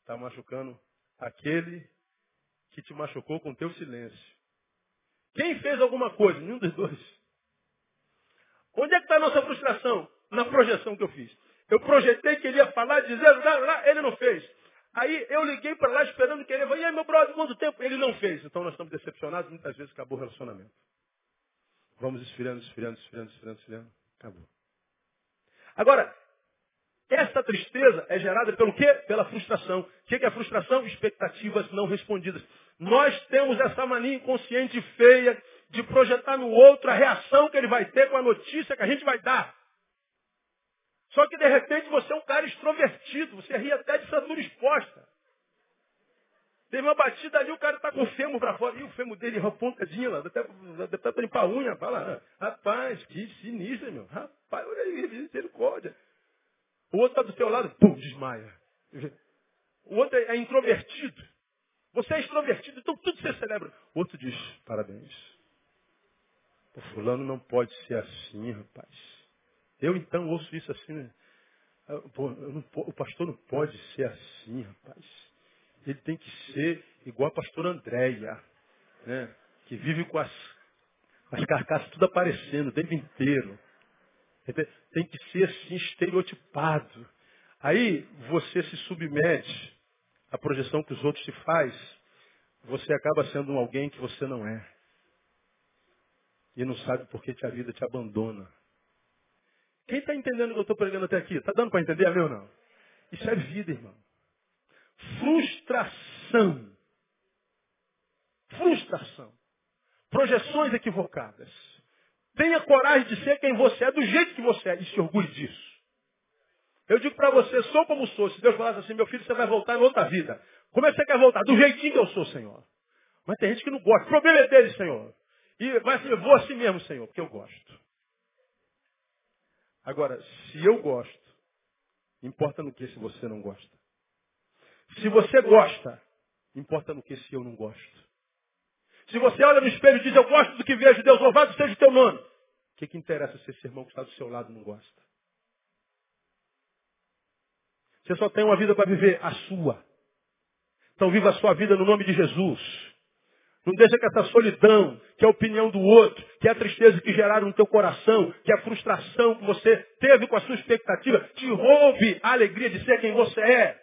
está machucando aquele que te machucou com o teu silêncio. Quem fez alguma coisa? Nenhum dos dois. Onde é que está a nossa frustração? na projeção que eu fiz. Eu projetei que ele ia falar, dizer, lá, lá, ele não fez. Aí eu liguei para lá esperando que ele ia, e aí meu brother, quanto tempo? Ele não fez. Então nós estamos decepcionados, muitas vezes acabou o relacionamento. Vamos esfriando, esfriando, esfriando, esfriando, esfriando. Acabou. Agora, essa tristeza é gerada pelo quê? Pela frustração. O que é frustração? Expectativas não respondidas. Nós temos essa mania inconsciente feia de projetar no outro a reação que ele vai ter com a notícia que a gente vai dar. Só que de repente você é um cara extrovertido, você ri até de fratura exposta. Teve uma batida ali, o cara está com o fêmur para fora. E o fêmur dele é pontadinha lá, até, até para limpar a unha. Fala, rapaz, que sinistro, meu. Rapaz, olha aí, misericórdia. O outro está do seu lado, pum, desmaia. O outro é introvertido. Você é extrovertido, então tudo você celebra. O outro diz, parabéns. O fulano não pode ser assim, rapaz. Eu então ouço isso assim, né? Ah, não, o pastor não pode ser assim, rapaz. Ele tem que ser igual a pastora Andréia, né? que vive com as, as carcaças tudo aparecendo o tempo inteiro. Tem que ser assim, estereotipado. Aí você se submete à projeção que os outros te faz, você acaba sendo alguém que você não é. E não sabe por que a vida te abandona. Quem está entendendo o que eu estou pregando até aqui? Está dando para entender, meu não? Isso é vida, irmão. Frustração. Frustração. Projeções equivocadas. Tenha coragem de ser quem você é, do jeito que você é, e se orgulhe disso. Eu digo para você, sou como sou. Se Deus falasse assim, meu filho, você vai voltar em outra vida. Como é que você quer voltar? Do jeitinho que eu sou, Senhor. Mas tem gente que não gosta. O problema é dele, Senhor. E vai assim, eu vou assim mesmo, Senhor, porque eu gosto. Agora, se eu gosto, importa no que se você não gosta? Se você gosta, importa no que se eu não gosto? Se você olha no espelho e diz, eu gosto do que vejo, Deus, louvado seja o teu nome. O que, que interessa se esse irmão que está do seu lado não gosta? Você só tem uma vida para viver, a sua. Então viva a sua vida no nome de Jesus. Não deixa que essa solidão, que é a opinião do outro, que é a tristeza que geraram no teu coração, que é a frustração que você teve com a sua expectativa, te roube a alegria de ser quem você é.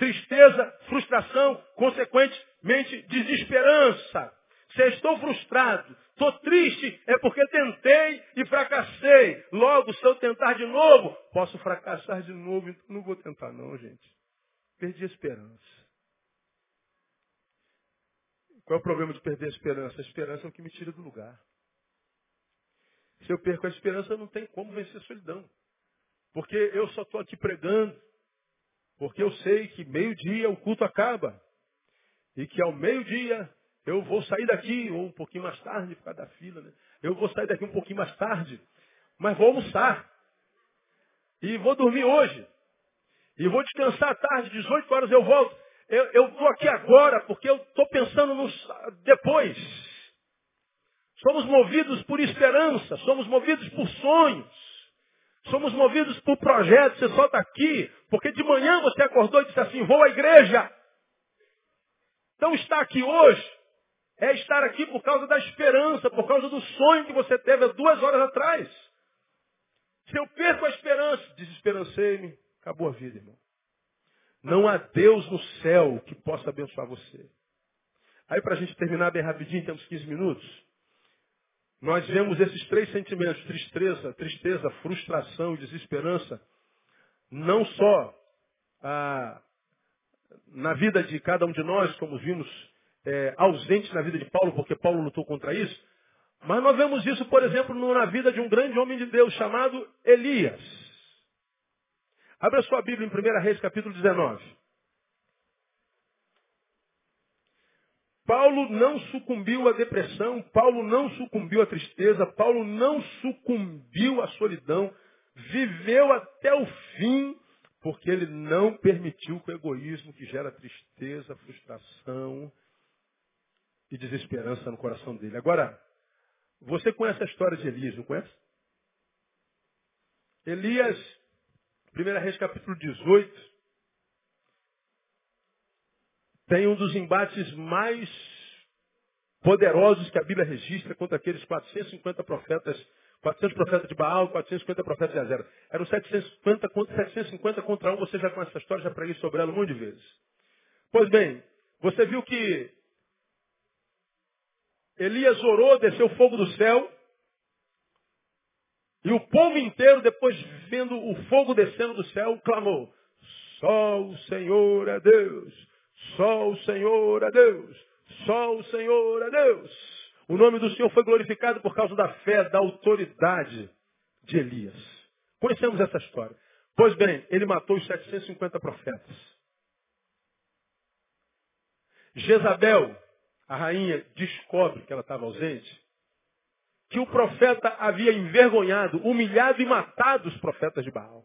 Tristeza, frustração, consequentemente desesperança. Se estou frustrado, estou triste, é porque tentei e fracassei. Logo, se eu tentar de novo, posso fracassar de novo. Então não vou tentar não, gente. Perdi a esperança. Qual é o problema de perder a esperança? A esperança é o que me tira do lugar. Se eu perco a esperança, não tem como vencer a solidão. Porque eu só estou aqui pregando. Porque eu sei que meio-dia o culto acaba. E que ao meio-dia eu vou sair daqui, ou um pouquinho mais tarde, por causa da fila, né? Eu vou sair daqui um pouquinho mais tarde, mas vou almoçar. E vou dormir hoje. E vou descansar à tarde, 18 horas eu volto. Eu estou aqui agora porque eu estou pensando no depois. Somos movidos por esperança, somos movidos por sonhos, somos movidos por projetos. Você só está aqui porque de manhã acordou e disse assim: vou à igreja. Então estar aqui hoje é estar aqui por causa da esperança, por causa do sonho que você teve há duas horas atrás. Se eu perco a esperança, desesperancei-me, acabou a vida, irmão. Não há Deus no céu que possa abençoar você. Aí, para a gente terminar bem rapidinho, temos 15 minutos. Nós vemos esses três sentimentos, tristeza, tristeza, frustração e desesperança, não só ah, na vida de cada um de nós, como vimos é, ausentes na vida de Paulo, porque Paulo lutou contra isso, mas nós vemos isso, por exemplo, na vida de um grande homem de Deus chamado Elias. Abra sua Bíblia em 1 Reis, capítulo 19. Paulo não sucumbiu à depressão, Paulo não sucumbiu à tristeza, Paulo não sucumbiu à solidão, viveu até o fim, porque ele não permitiu que o egoísmo que gera tristeza, frustração e desesperança no coração dele. Agora, você conhece a história de Elias, não conhece? Elias 1 Reis capítulo 18 tem um dos embates mais poderosos que a Bíblia registra contra aqueles 450 profetas, 400 profetas de Baal, 450 profetas de Azera. Eram 750 contra 750 contra um, você já conhece essa história, já preguei sobre ela um monte de vezes. Pois bem, você viu que Elias orou, desceu fogo do céu, e o povo inteiro, depois vendo o fogo descendo do céu, clamou: Só o Senhor é Deus, só o Senhor é Deus, só o Senhor é Deus. O nome do Senhor foi glorificado por causa da fé, da autoridade de Elias. Conhecemos essa história. Pois bem, ele matou os 750 profetas. Jezabel, a rainha, descobre que ela estava ausente que o profeta havia envergonhado, humilhado e matado os profetas de Baal.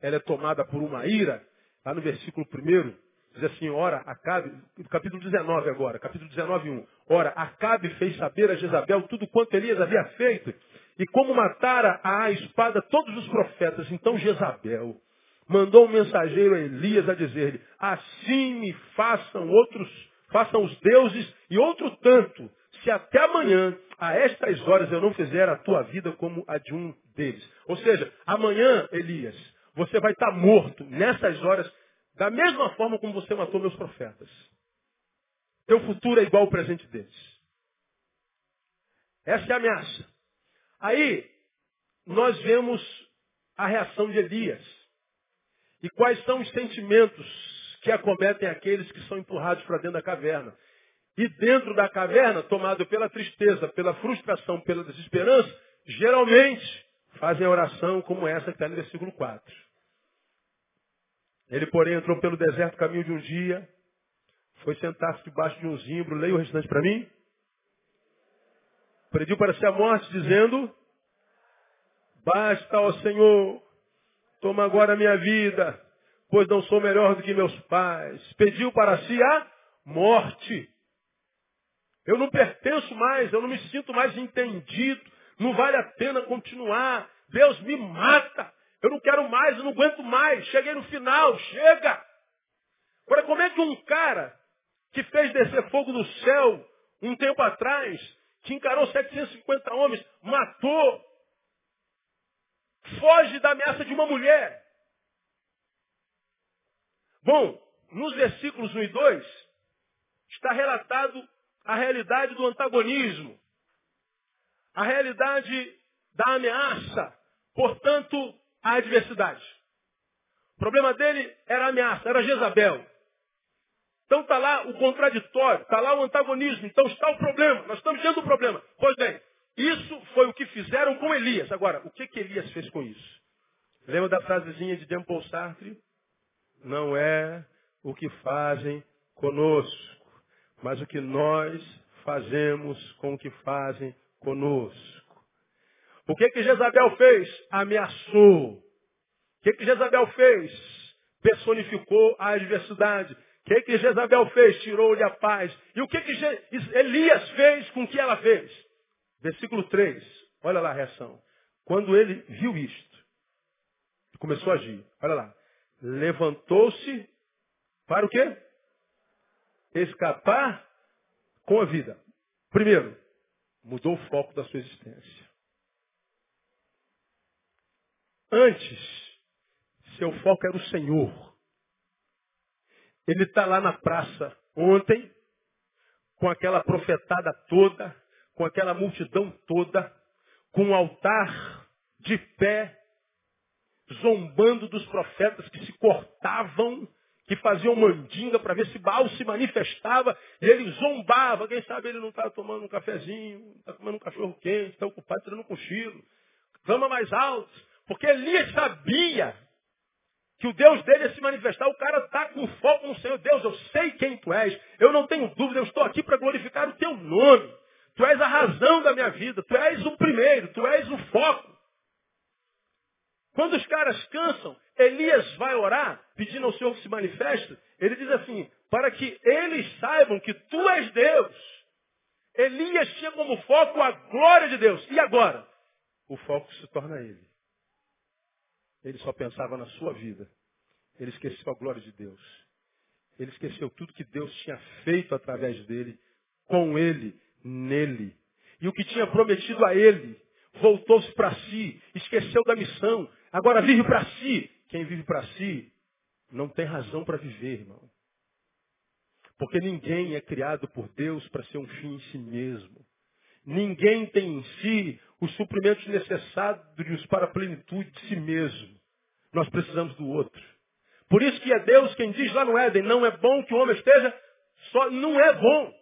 Ela é tomada por uma ira, lá no versículo 1, diz assim, ora, Acabe, capítulo 19 agora, capítulo 19, 1. Ora, Acabe fez saber a Jezabel tudo quanto Elias havia feito, e como matara a espada todos os profetas. Então Jezabel mandou um mensageiro a Elias a dizer-lhe, assim me façam outros, façam os deuses e outro tanto, se até amanhã, a estas horas, eu não fizer a tua vida como a de um deles. Ou seja, amanhã, Elias, você vai estar morto nessas horas, da mesma forma como você matou meus profetas. Teu futuro é igual ao presente deles. Essa é a ameaça. Aí, nós vemos a reação de Elias. E quais são os sentimentos que acometem aqueles que são empurrados para dentro da caverna. E dentro da caverna, tomado pela tristeza, pela frustração, pela desesperança, geralmente, fazem a oração como essa que está no versículo 4. Ele, porém, entrou pelo deserto caminho de um dia, foi sentar-se debaixo de um zimbro, leia o restante para mim. Pediu para si a morte, dizendo, basta, ó Senhor, toma agora a minha vida, pois não sou melhor do que meus pais. Pediu para si a morte. Eu não pertenço mais, eu não me sinto mais entendido, não vale a pena continuar. Deus me mata. Eu não quero mais, eu não aguento mais. Cheguei no final, chega. Agora, como é que um cara que fez descer fogo do céu um tempo atrás, que encarou 750 homens, matou, foge da ameaça de uma mulher? Bom, nos versículos 1 e 2, está relatado a realidade do antagonismo, a realidade da ameaça, portanto, a adversidade. O problema dele era a ameaça, era Jezabel. Então está lá o contraditório, está lá o antagonismo, então está o problema, nós estamos diante do problema. Pois bem, isso foi o que fizeram com Elias. Agora, o que, que Elias fez com isso? Lembra da frasezinha de Jean-Paul Sartre? Não é o que fazem conosco, mas o que nós fazemos com o que fazem conosco. O que que Jezabel fez? Ameaçou. O que que Jezabel fez? Personificou a adversidade. O que que Jezabel fez? Tirou-lhe a paz. E o que que Elias fez com o que ela fez? Versículo 3. Olha lá a reação. Quando ele viu isto, começou a agir. Olha lá. Levantou-se para o quê? Escapar com a vida. Primeiro, mudou o foco da sua existência. Antes, seu foco era o Senhor. Ele está lá na praça ontem, com aquela profetada toda, com aquela multidão toda, com um altar de pé, zombando dos profetas que se cortavam, que faziam mandinga para ver se Baal se manifestava, e ele zombava. Quem sabe ele não está tomando um cafezinho, está comendo um cachorro quente, está ocupado tirando um cochilo. Clama mais alto. Porque Elias sabia que o Deus dele ia se manifestar. O cara está com foco no Senhor. Deus, eu sei quem tu és. Eu não tenho dúvida. Eu estou aqui para glorificar o teu nome. Tu és a razão da minha vida. Tu és o primeiro. Tu és o foco. Quando os caras cansam, Elias vai orar, pedindo ao Senhor que se manifeste. Ele diz assim, para que eles saibam que tu és Deus. Elias tinha como foco a glória de Deus. E agora? O foco se torna ele. Ele só pensava na sua vida. Ele esqueceu a glória de Deus. Ele esqueceu tudo que Deus tinha feito através dele, com ele, nele. E o que tinha prometido a ele, voltou-se para si, esqueceu da missão, agora vive para si. Quem vive para si não tem razão para viver, irmão. Porque ninguém é criado por Deus para ser um fim em si mesmo. Ninguém tem em si os suprimentos necessários para a plenitude de si mesmo. Nós precisamos do outro. Por isso que é Deus quem diz lá no Éden, não é bom que o homem esteja só, não é bom.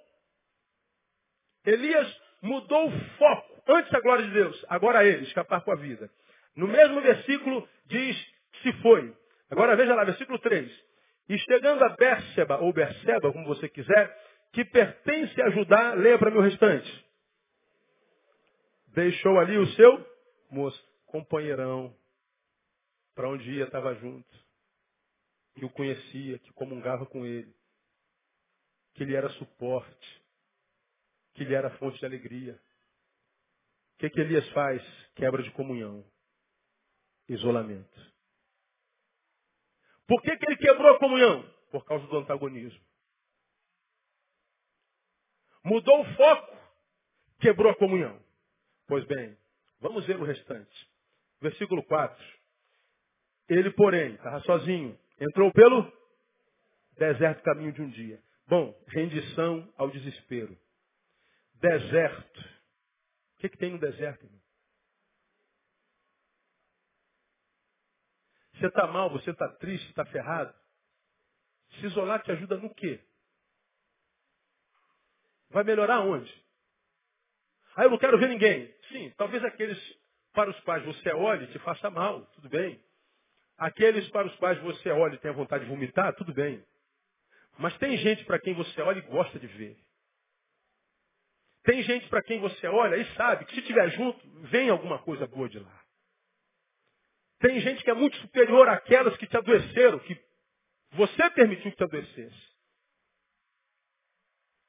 Elias mudou o foco. Antes a glória de Deus, agora ele, escapar com a vida. No mesmo versículo diz, se foi. Agora veja lá, versículo 3. E chegando a Bérseba, ou Berseba, como você quiser, que pertence a Judá, leia para mim o restante. Deixou ali o seu moço, companheirão, para onde ia estava junto, que o conhecia, que comungava com ele, que ele era suporte, que ele era fonte de alegria. O que, que Elias faz? Quebra de comunhão, isolamento. Por que, que ele quebrou a comunhão? Por causa do antagonismo. Mudou o foco, quebrou a comunhão. Pois bem, vamos ver o restante. Versículo 4. Ele, porém, estava sozinho, entrou pelo deserto caminho de um dia. Bom, rendição ao desespero. Deserto. O que, que tem no deserto, irmão? Você está mal, você está triste, está ferrado. Se isolar te ajuda no quê? Vai melhorar onde? Ah, eu não quero ver ninguém. Sim, talvez aqueles para os quais você olhe te faça mal, tudo bem. Aqueles para os quais você olha e tem vontade de vomitar, tudo bem. Mas tem gente para quem você olha e gosta de ver. Tem gente para quem você olha e sabe que se estiver junto, vem alguma coisa boa de lá. Tem gente que é muito superior àquelas que te adoeceram, que você permitiu que te adoecesse.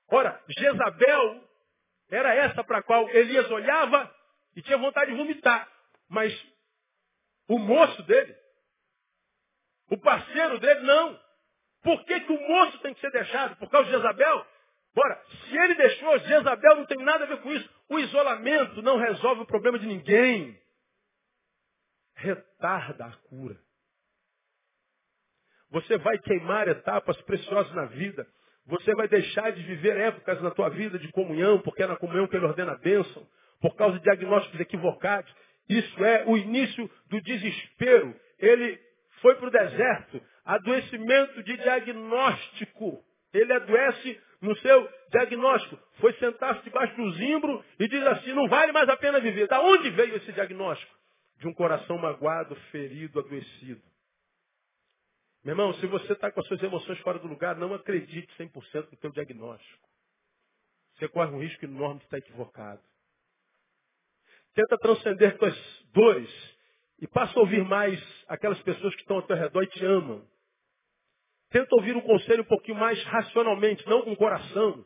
Ora, Jezabel era essa para a qual Elias olhava e tinha vontade de vomitar. Mas o moço dele, o parceiro dele, não. Por que, que o moço tem que ser deixado? Por causa de Jezabel? Ora, se ele deixou, Jezabel não tem nada a ver com isso. O isolamento não resolve o problema de ninguém. Retarda a cura. Você vai queimar etapas preciosas na vida. Você vai deixar de viver épocas na tua vida de comunhão, porque é na comunhão que ele ordena a bênção, por causa de diagnósticos equivocados. Isso é o início do desespero. Ele foi para o deserto, adoecimento de diagnóstico. Ele adoece no seu diagnóstico. Foi sentar-se debaixo do zimbro e diz assim, não vale mais a pena viver. Da onde veio esse diagnóstico? De um coração magoado, ferido, adoecido. Meu irmão, se você está com as suas emoções fora do lugar, não acredite 100% no teu diagnóstico. Você corre um risco enorme de estar equivocado. Tenta transcender tuas dores e passa a ouvir mais aquelas pessoas que estão ao teu redor e te amam. Tenta ouvir um conselho um pouquinho mais racionalmente, não com o coração.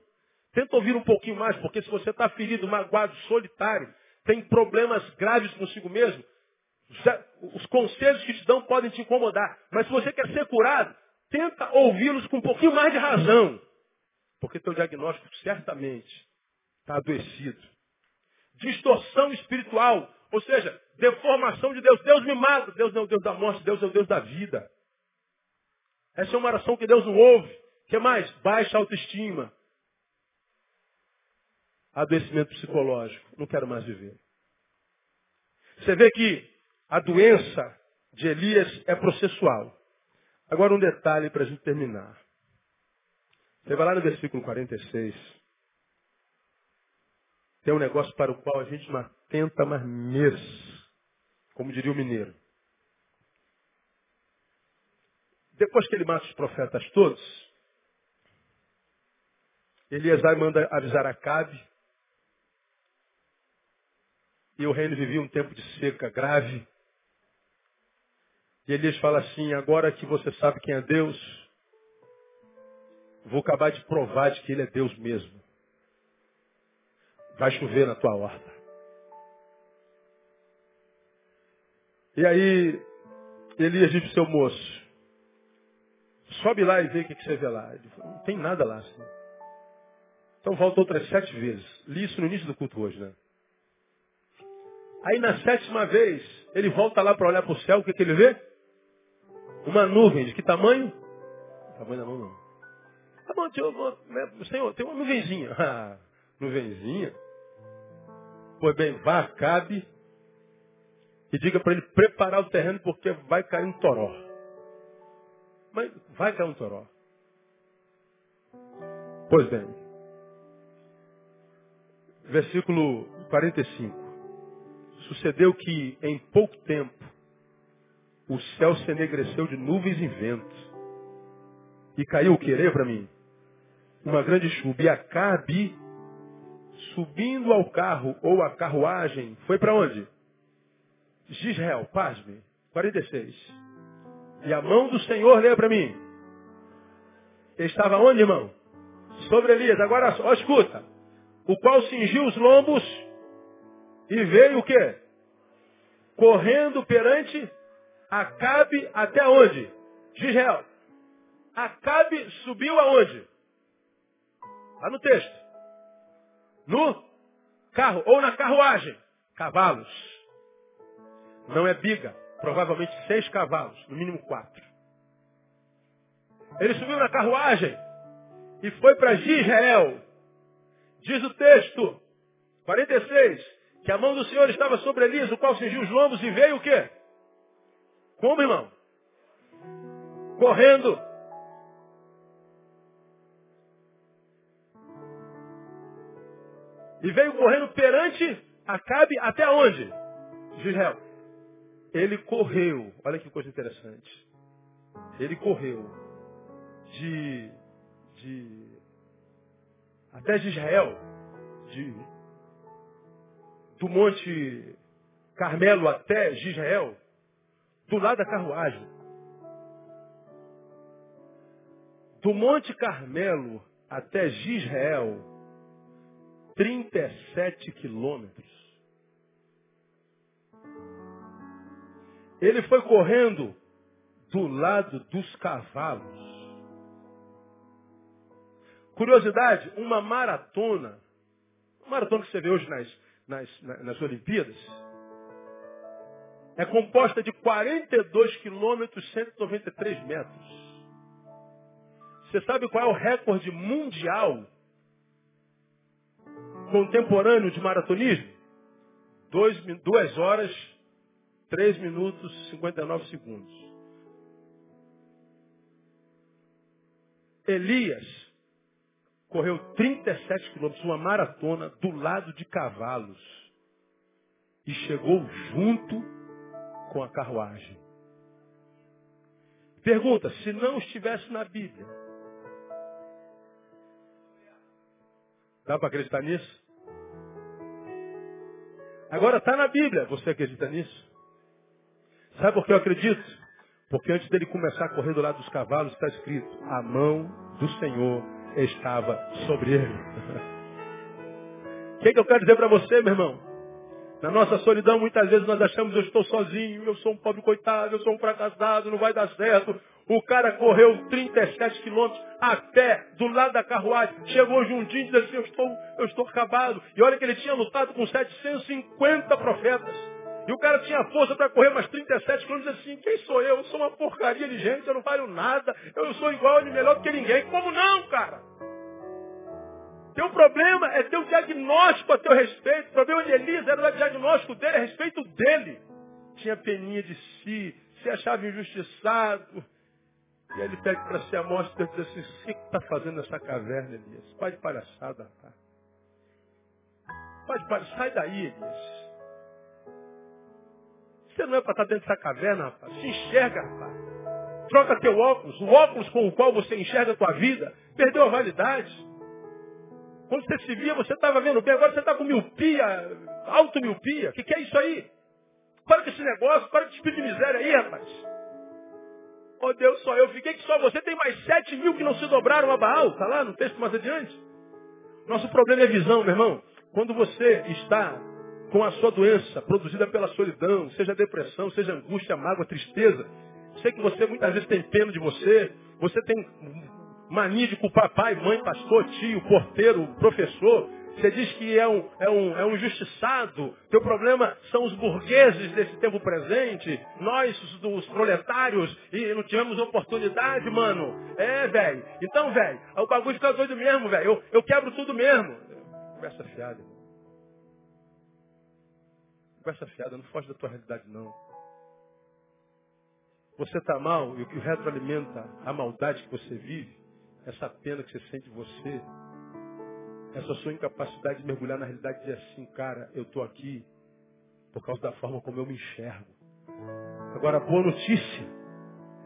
Tenta ouvir um pouquinho mais, porque se você está ferido, magoado, solitário, tem problemas graves consigo mesmo, os conselhos que te dão podem te incomodar. Mas se você quer ser curado, tenta ouvi-los com um pouquinho mais de razão. Porque teu diagnóstico certamente está adoecido. Distorção espiritual, ou seja, deformação de Deus. Deus me mata. Deus não é o Deus da morte, Deus é o Deus da vida. Essa é uma oração que Deus não ouve. O que mais? Baixa autoestima. Adoecimento psicológico. Não quero mais viver. Você vê que a doença de Elias é processual. Agora um detalhe para a gente terminar. Você vai lá no versículo 46. Tem um negócio para o qual a gente não atenta mais mesmo. Como diria o mineiro. Depois que ele mata os profetas todos, Elias vai manda avisar a Cabe. E o reino vivia um tempo de seca grave. E Elias fala assim, agora que você sabe quem é Deus, vou acabar de provar de que ele é Deus mesmo. Vai chover na tua horta. E aí, Elias diz para seu moço, sobe lá e vê o que, que você vê lá. Ele falou, não tem nada lá. Senhor. Então volta outras sete vezes. Li isso no início do culto hoje, né? Aí na sétima vez, ele volta lá para olhar para o céu, o que, que ele vê? Uma nuvem de que tamanho? Tamanho da mão não. Tá bom, senhor, né, senhor tem uma nuvenzinha. Ah, nuvenzinha? Pois bem, vá, cabe e diga para ele preparar o terreno porque vai cair um toró. Mas vai cair um toró. Pois bem. Versículo 45. Sucedeu que em pouco tempo o céu se enegreceu de nuvens e ventos. E caiu o querer para mim? Uma grande chuva. E Acabe, subindo ao carro ou à carruagem, foi para onde? Gisrael, pasme. 46. E a mão do Senhor, leia para mim. Estava onde, irmão? Sobre Elias. Agora, ó, escuta. O qual cingiu os lombos e veio o quê? Correndo perante Acabe até onde? Gisrael. Acabe subiu aonde? Lá no texto. No carro ou na carruagem. Cavalos. Não é biga. Provavelmente seis cavalos, no mínimo quatro. Ele subiu na carruagem e foi para Gisrael. Diz o texto, 46, que a mão do Senhor estava sobre Elias, o qual cingiu os lombos e veio o quê? Como, irmão? Correndo. E veio correndo perante Acabe até onde? Israel. Ele correu, olha que coisa interessante. Ele correu de, de até de Israel, de, do Monte Carmelo até Israel, do lado da carruagem. Do Monte Carmelo até Israel, 37 quilômetros. Ele foi correndo do lado dos cavalos. Curiosidade, uma maratona, uma maratona que você vê hoje nas, nas, nas Olimpíadas, é composta de 42 quilômetros, 193 metros. Você sabe qual é o recorde mundial contemporâneo de maratonismo? Dois, duas horas, 3 minutos e 59 segundos. Elias correu 37 quilômetros, uma maratona, do lado de cavalos. E chegou junto com a carruagem. Pergunta, se não estivesse na Bíblia, dá para acreditar nisso? Agora está na Bíblia, você acredita nisso? Sabe por que eu acredito? Porque antes dele começar a correr do lado dos cavalos, está escrito, a mão do Senhor estava sobre ele. O que, que eu quero dizer para você, meu irmão? Na nossa solidão, muitas vezes nós achamos, eu estou sozinho, eu sou um pobre coitado, eu sou um fracassado, não vai dar certo. O cara correu 37 quilômetros a pé, do lado da carruagem, chegou juntinho e disse assim, eu estou, eu estou acabado. E olha que ele tinha lutado com 750 profetas. E o cara tinha força para correr mais 37 quilômetros assim, quem sou eu? Eu sou uma porcaria de gente, eu não valho nada, eu sou igual e melhor do que ninguém. Como não, cara? Teu problema é teu diagnóstico a teu respeito. O problema de Elias era o diagnóstico dele a respeito dele. Tinha peninha de si, se achava injustiçado. E ele pede para ser a morte e diz assim, o que está fazendo nessa caverna, Elias? Pai de palhaçada, rapaz. Pai de palhaçada, sai daí, Elias. Você não é para estar dentro dessa caverna, rapaz. Se enxerga, rapaz. Troca teu óculos. O óculos com o qual você enxerga a tua vida perdeu a validade. Quando você se via, você estava vendo bem. Agora você está com miopia, auto-miopia. O que, que é isso aí? Para com esse negócio, para com esse espírito de miséria aí, rapaz. Oh Deus, só eu fiquei que só você tem mais sete mil que não se dobraram a Baal. Está lá no texto mais adiante. Nosso problema é visão, meu irmão. Quando você está com a sua doença produzida pela solidão, seja depressão, seja angústia, mágoa, tristeza, sei que você muitas vezes tem pena de você, você tem mania de culpar pai, mãe, pastor, tio, porteiro, professor. Você diz que é um, é um, é um injustiçado. Teu problema são os burgueses desse tempo presente. Nós, os proletários, e não tivemos oportunidade, mano. É, velho. Então, velho, o bagulho fica doido mesmo, velho. Eu, eu quebro tudo mesmo. Conversa fiada. Conversa fiada, não foge da tua realidade, não. Você está mal e o que retroalimenta a maldade que você vive essa pena que você sente você, essa sua incapacidade de mergulhar na realidade e dizer assim, cara, eu estou aqui por causa da forma como eu me enxergo. Agora, a boa notícia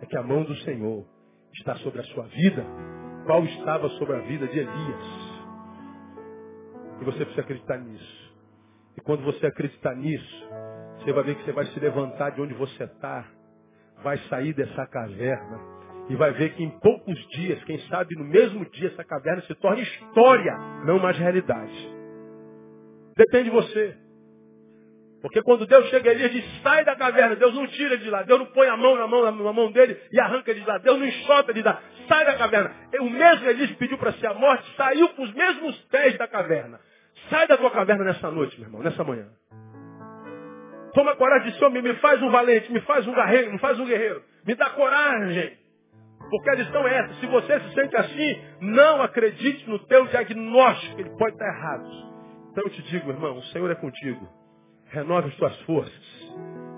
é que a mão do Senhor está sobre a sua vida, qual estava sobre a vida de Elias. E você precisa acreditar nisso. E quando você acreditar nisso, você vai ver que você vai se levantar de onde você está, vai sair dessa caverna e vai ver que em poucos dias, quem sabe no mesmo dia, essa caverna se torna história, não mais realidade. Depende de você. Porque quando Deus chega ali, ele diz, sai da caverna, Deus não tira de lá, Deus não põe a mão na mão, na mão dele e arranca ele de lá, Deus não enxota ele de lá, sai da caverna. O mesmo Elias pediu para ser a morte, saiu com os mesmos pés da caverna. Sai da tua caverna nessa noite, meu irmão, nessa manhã. Toma coragem de homem, me faz um valente, me faz um guerreiro, me faz um guerreiro. Me dá coragem. Porque a lição é essa. Se você se sente assim, não acredite no teu diagnóstico. Ele pode estar errado. Então eu te digo, irmão, o Senhor é contigo. Renove as tuas forças.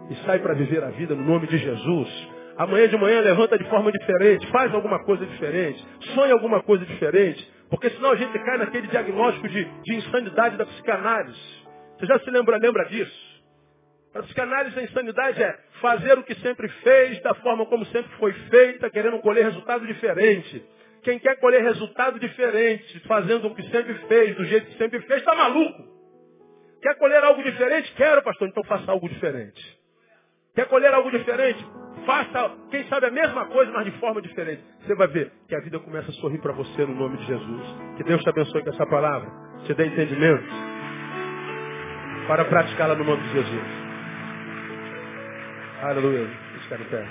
E sai para viver a vida no nome de Jesus. Amanhã de manhã levanta de forma diferente. Faz alguma coisa diferente. Sonha alguma coisa diferente. Porque senão a gente cai naquele diagnóstico de, de insanidade da psicanálise. Você já se lembra, lembra disso? A psicanálise da insanidade é fazer o que sempre fez, da forma como sempre foi feita, querendo colher resultado diferente. Quem quer colher resultado diferente, fazendo o que sempre fez, do jeito que sempre fez, está maluco. Quer colher algo diferente? Quero, pastor, então faça algo diferente. Quer colher algo diferente? Faça, quem sabe, a mesma coisa, mas de forma diferente. Você vai ver que a vida começa a sorrir para você no nome de Jesus. Que Deus te abençoe com essa palavra. Te dê entendimento para praticá-la no nome de Jesus. Aleluia. Em pé.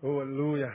Oh, aleluia.